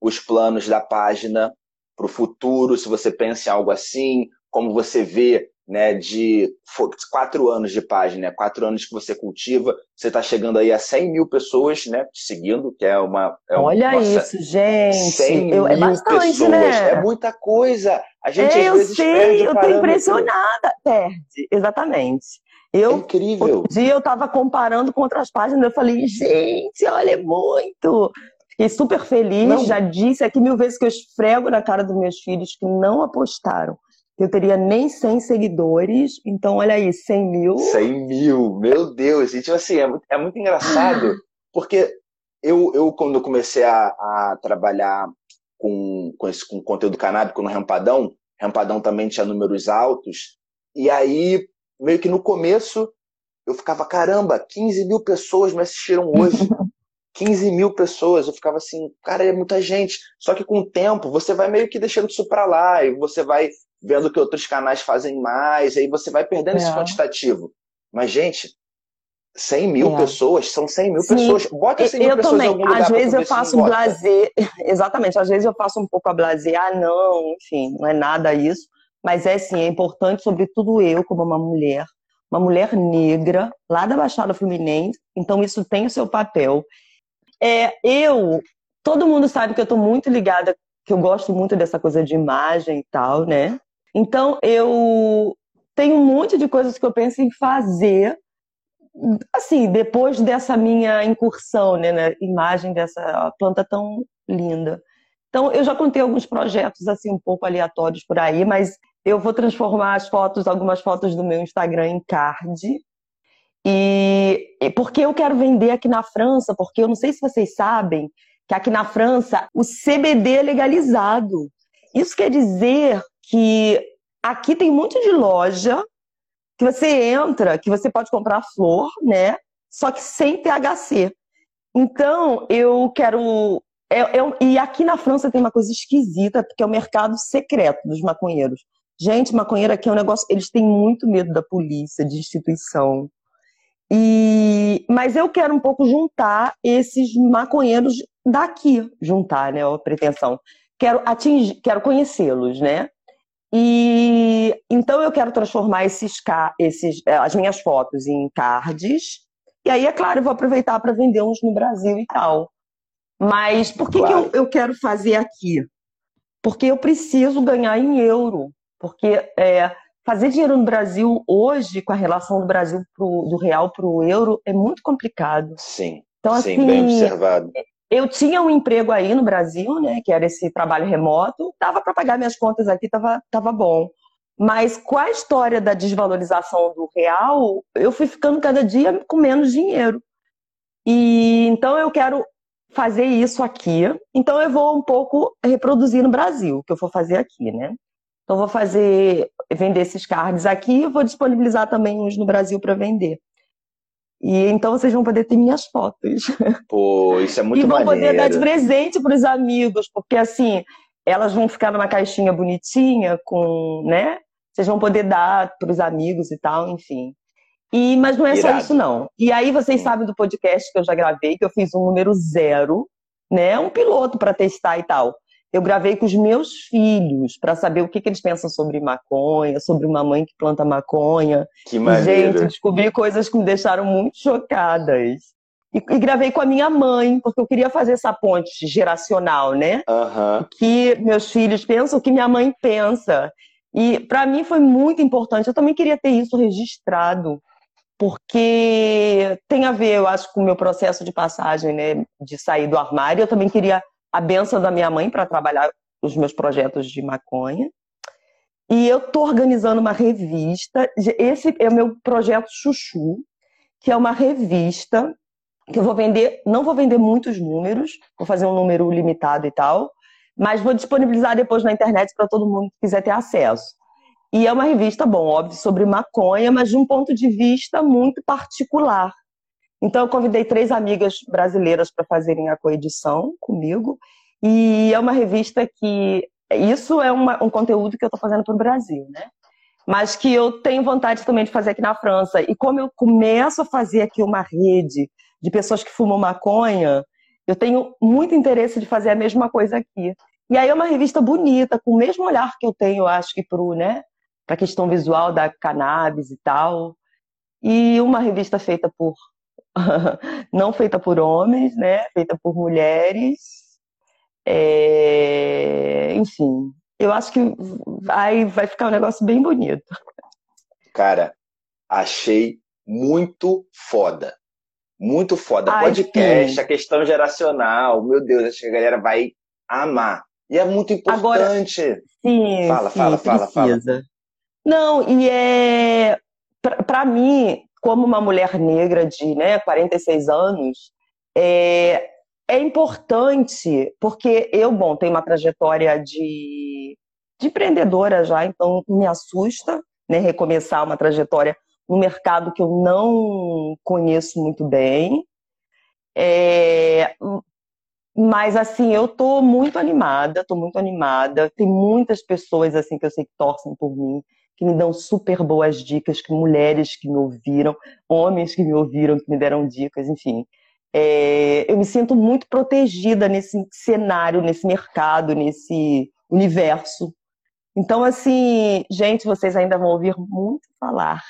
os planos da página para o futuro, se você pensa em algo assim, como você vê né, de quatro anos de página, né, quatro anos que você cultiva, você está chegando aí a 100 mil pessoas né, te seguindo, que é uma. É Olha nossa, isso, gente! 100 eu, mil é bastante, pessoas. né? É muita coisa. A gente é, às eu vezes sei, perde eu parâmetro. impressionada. Perde, exatamente. É Eu, incrível. outro dia eu estava comparando com outras páginas, eu falei, gente, olha, é muito. Fiquei super feliz, Não. já disse aqui mil vezes que eu esfrego na cara dos meus filhos que não apostaram. que Eu teria nem 100 seguidores, então olha aí, 100 mil. 100 mil, meu Deus. E, tipo assim, é muito, é muito engraçado, porque eu, eu quando eu comecei a, a trabalhar com, com, esse, com conteúdo canábico no Rampadão, Rampadão também tinha números altos, e aí, meio que no começo, eu ficava, caramba, 15 mil pessoas me assistiram hoje. 15 mil pessoas, eu ficava assim, cara, é muita gente. Só que com o tempo, você vai meio que deixando isso pra lá, e você vai vendo que outros canais fazem mais, aí você vai perdendo esse É. quantitativo. Mas, gente, 100 mil É. pessoas são 100 mil Sim. pessoas. Bota 100 mil Eu pessoas em também, algum lugar às vezes eu faço engota. blazer, exatamente, às vezes eu faço um pouco a blazer, ah não, enfim, não é nada isso, mas é sim, é importante, sobretudo eu, como uma mulher, uma mulher negra, lá da Baixada Fluminense, então isso tem o seu papel. É, eu, todo mundo sabe que eu estou muito ligada, que eu gosto muito dessa coisa de imagem e tal, né? Então eu tenho um monte de coisas que eu penso em fazer assim, depois dessa minha incursão, né, na imagem dessa planta tão linda. Então, eu já contei alguns projetos assim um pouco aleatórios por aí, mas eu vou transformar as fotos, algumas fotos do meu Instagram em card. E, e porque eu quero vender aqui na França, porque eu não sei se vocês sabem que aqui na França o CBD é legalizado. Isso quer dizer que aqui tem muito de loja que você entra, que você pode comprar flor, né? Só que sem THC. Então, eu quero. é- é- e aqui na França tem uma coisa esquisita, porque é o mercado secreto dos maconheiros. Gente, maconheiro aqui é um negócio. Eles têm muito medo da polícia, de instituição. E, mas eu quero um pouco juntar esses maconheiros daqui, juntar, né? A pretensão. Quero atingir, quero conhecê-los, né? E então eu quero transformar esses, esses, eh, as minhas fotos em cards. E aí, é claro, eu vou aproveitar para vender uns no Brasil e tal. Mas por que, Claro. que eu, eu quero fazer aqui? Porque eu preciso ganhar em euro. Porque é, fazer dinheiro no Brasil hoje, com a relação do Brasil pro, do real para o euro, é muito complicado. Sim, Então, sim, assim, bem observado. eu tinha um emprego aí no Brasil, né, que era esse trabalho remoto, dava para pagar minhas contas aqui, tava, tava bom. Mas com a história da desvalorização do real, eu fui ficando cada dia com menos dinheiro. E então eu quero fazer isso aqui. Então eu vou um pouco reproduzir no Brasil, o que eu vou fazer aqui, né? Então vou fazer vender esses cards aqui, e vou disponibilizar também uns no Brasil para vender. E então vocês vão poder ter minhas fotos Pô, isso é muito e vão maneiro. poder dar de presente para os amigos, porque assim, elas vão ficar numa caixinha bonitinha com, né? Vocês vão poder dar para os amigos e tal, enfim. E, mas não é só Irado. isso, não. E aí vocês Hum. sabem do podcast que eu já gravei, que eu fiz um número zero, né? Um piloto para testar e tal. Eu gravei com os meus filhos para saber o que, que eles pensam sobre maconha, sobre uma mãe que planta maconha. Que maneiro. gente, descobri coisas que me deixaram muito chocadas. E, e gravei com a minha mãe, porque eu queria fazer essa ponte geracional, né? Aham. Que meus filhos pensam o que minha mãe pensa. E para mim foi muito importante. Eu também queria ter isso registrado, porque tem a ver, eu acho, com o meu processo de passagem, né? De sair do armário. Eu também queria a benção da minha mãe para trabalhar os meus projetos de maconha. E eu tô organizando uma revista. Esse é o meu projeto Chuchu, que é uma revista que eu vou vender, não vou vender muitos números, vou fazer um número limitado e tal, mas vou disponibilizar depois na internet para todo mundo que quiser ter acesso. E é uma revista, bom, óbvio, sobre maconha, mas de um ponto de vista muito particular. Então, eu convidei três amigas brasileiras para fazerem a coedição comigo, e é uma revista que. Isso é uma, um conteúdo que eu estou fazendo para o Brasil, né? Mas que eu tenho vontade também de fazer aqui na França. E como eu começo a fazer aqui uma rede de pessoas que fumam maconha, eu tenho muito interesse de fazer a mesma coisa aqui. E aí é uma revista bonita, com o mesmo olhar que eu tenho, acho que pro, né, para a questão visual da cannabis e tal. E uma revista feita por não feita por homens, né? Feita por mulheres. É... Enfim, eu acho que vai, vai ficar um negócio bem bonito. Cara, achei muito foda. Muito foda. Ai, Podcast, sim. a questão geracional, meu Deus, acho que a galera vai amar. E é muito importante. Agora, sim, fala, sim, fala, fala, fala. Não, e é. Para mim, como uma mulher negra de né, 46 anos, é, é importante, porque eu, bom, tenho uma trajetória de, de empreendedora já, então me assusta né, recomeçar uma trajetória no mercado que eu não conheço muito bem. É, mas assim, eu tô muito animada, tô muito animada. Tem muitas pessoas assim que eu sei que torcem por mim, que me dão super boas dicas, que mulheres que me ouviram, homens que me ouviram, que me deram dicas, enfim. É, eu me sinto muito protegida nesse cenário, nesse mercado, nesse universo. Então, assim, gente, vocês ainda vão ouvir muito falar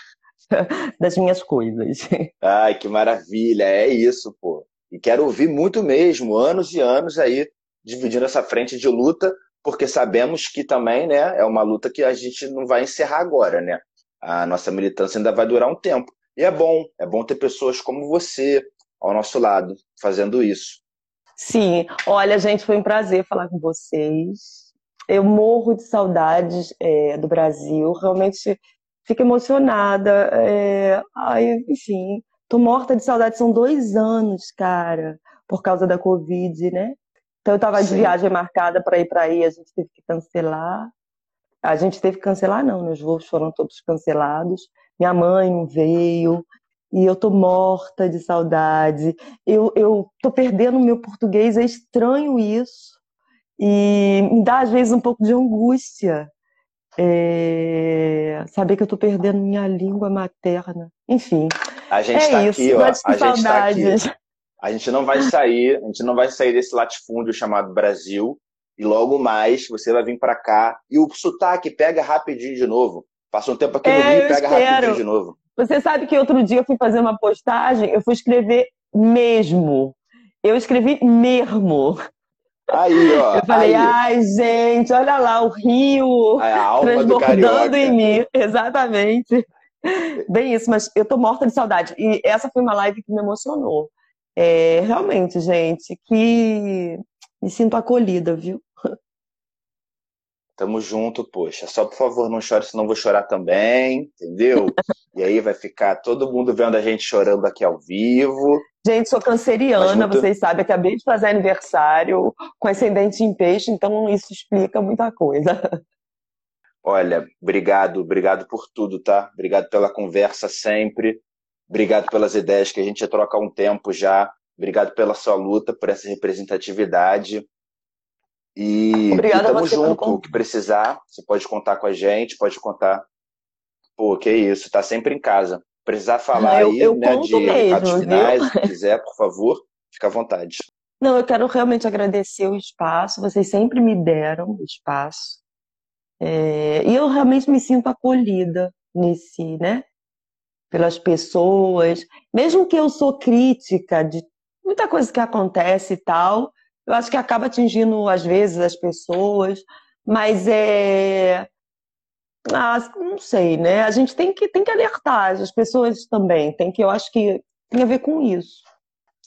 das minhas coisas. Ai, que maravilha, é isso, pô. E quero ouvir muito mesmo, anos e anos aí, dividindo essa frente de luta, porque sabemos que também, né, é uma luta que a gente não vai encerrar agora, né? A nossa militância ainda vai durar um tempo. E é bom, é bom ter pessoas como você ao nosso lado, fazendo isso. Sim, olha, gente, foi um prazer falar com vocês. Eu morro de saudades é, do Brasil, realmente fico emocionada. É, ai, enfim, tô morta de saudade. São dois anos, cara, por causa da Covid, né? Então eu tava Sim. de viagem marcada para ir para aí, a gente teve que cancelar. A gente teve que cancelar, não, né? os voos foram todos cancelados. Minha mãe não veio, e eu tô morta de saudade. Eu, eu tô perdendo o meu português, é estranho isso. E me dá, às vezes, um pouco de angústia. É... Saber que eu tô perdendo minha língua materna. Enfim. A gente é tá isso, aqui, ó. A gente tá aqui. A gente não vai sair, a gente não vai sair desse latifúndio chamado Brasil. E logo mais você vai vir para cá. E o sotaque pega rapidinho de novo. Passa um tempo aqui no é, Rio e pega espero. rapidinho de novo. Você sabe que outro dia eu fui fazer uma postagem, eu fui escrever mesmo. Eu escrevi mesmo. Aí, ó. Eu falei, aí. ai, gente, olha lá, o rio a transbordando em mim. Exatamente. Bem isso, mas eu tô morta de saudade. E essa foi uma live que me emocionou. É, realmente, gente, que me sinto acolhida, viu? Tamo junto, poxa. Só por favor, não chore, senão vou chorar também, entendeu? e aí vai ficar todo mundo vendo a gente chorando aqui ao vivo. Gente, sou canceriana, muito... vocês sabem, acabei de fazer aniversário com ascendente em peixe, então isso explica muita coisa. Olha, obrigado, obrigado por tudo, tá? Obrigado pela conversa sempre. Obrigado pelas ideias que a gente já troca há um tempo já. Obrigado pela sua luta, por essa representatividade. E estamos junto. O que precisar, você pode contar com a gente, pode contar. Pô, que isso, tá sempre em casa. Precisar falar eu, aí, eu né, de mesmo, finais, se quiser, por favor, fica à vontade. Não, eu quero realmente agradecer o espaço, vocês sempre me deram o espaço. É, e eu realmente me sinto acolhida nesse, né? Pelas pessoas. Mesmo que eu sou crítica de muita coisa que acontece e tal, eu acho que acaba atingindo, às vezes, as pessoas, mas é. Ah, não sei, né? A gente tem que, tem que alertar as pessoas também. Tem que, eu acho que tem a ver com isso.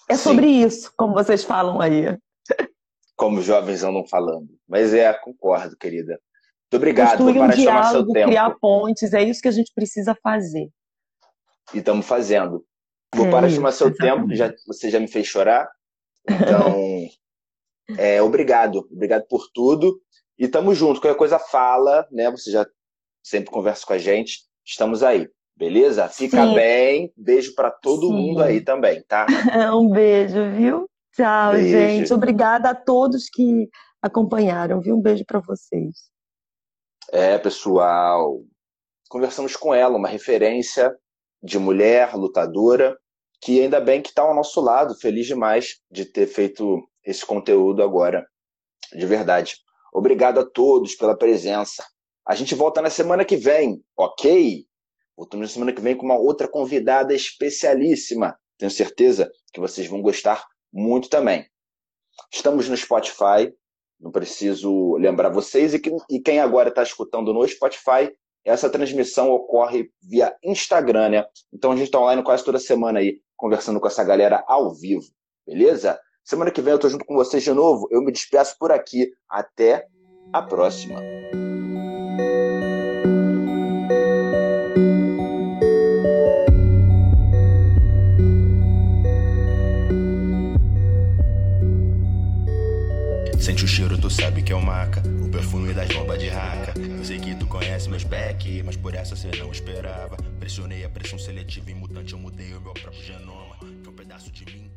É Sim. sobre isso, como vocês falam aí. Como os jovens andam falando. Mas é, concordo, querida. Muito obrigado por um chamar seu tempo. Criar pontes, é isso que a gente precisa fazer. E estamos fazendo. Vou é parar de chamar seu exatamente. tempo, já, você já me fez chorar. Então, É, obrigado, obrigado por tudo. E tamo junto. Qualquer coisa fala, né? Você já sempre conversa com a gente. Estamos aí, beleza? Fica Sim. bem. Beijo para todo Sim. mundo aí também, tá? um beijo, viu? Tchau, beijo. gente. Obrigada a todos que acompanharam, viu? Um beijo para vocês. É, pessoal. Conversamos com ela, uma referência de mulher lutadora, que ainda bem que está ao nosso lado, feliz demais de ter feito esse conteúdo agora, de verdade. Obrigado a todos pela presença. A gente volta na semana que vem, ok? Voltamos na semana que vem com uma outra convidada especialíssima. Tenho certeza que vocês vão gostar muito também. Estamos no Spotify, não preciso lembrar vocês, e, que, quem agora está escutando no Spotify, essa transmissão ocorre via Instagram, né? Então a gente está online quase toda semana aí, conversando com essa galera ao vivo, beleza? Semana que vem eu estou junto com vocês de novo. Eu me despeço por aqui. Até a próxima. Sabe que é o maca. O perfume das bombas de raca. Eu sei que tu conhece meus back, mas por essa cê não esperava. Pressionei a pressão seletiva e mutante, eu mudei o meu próprio genoma. Que um pedaço de mim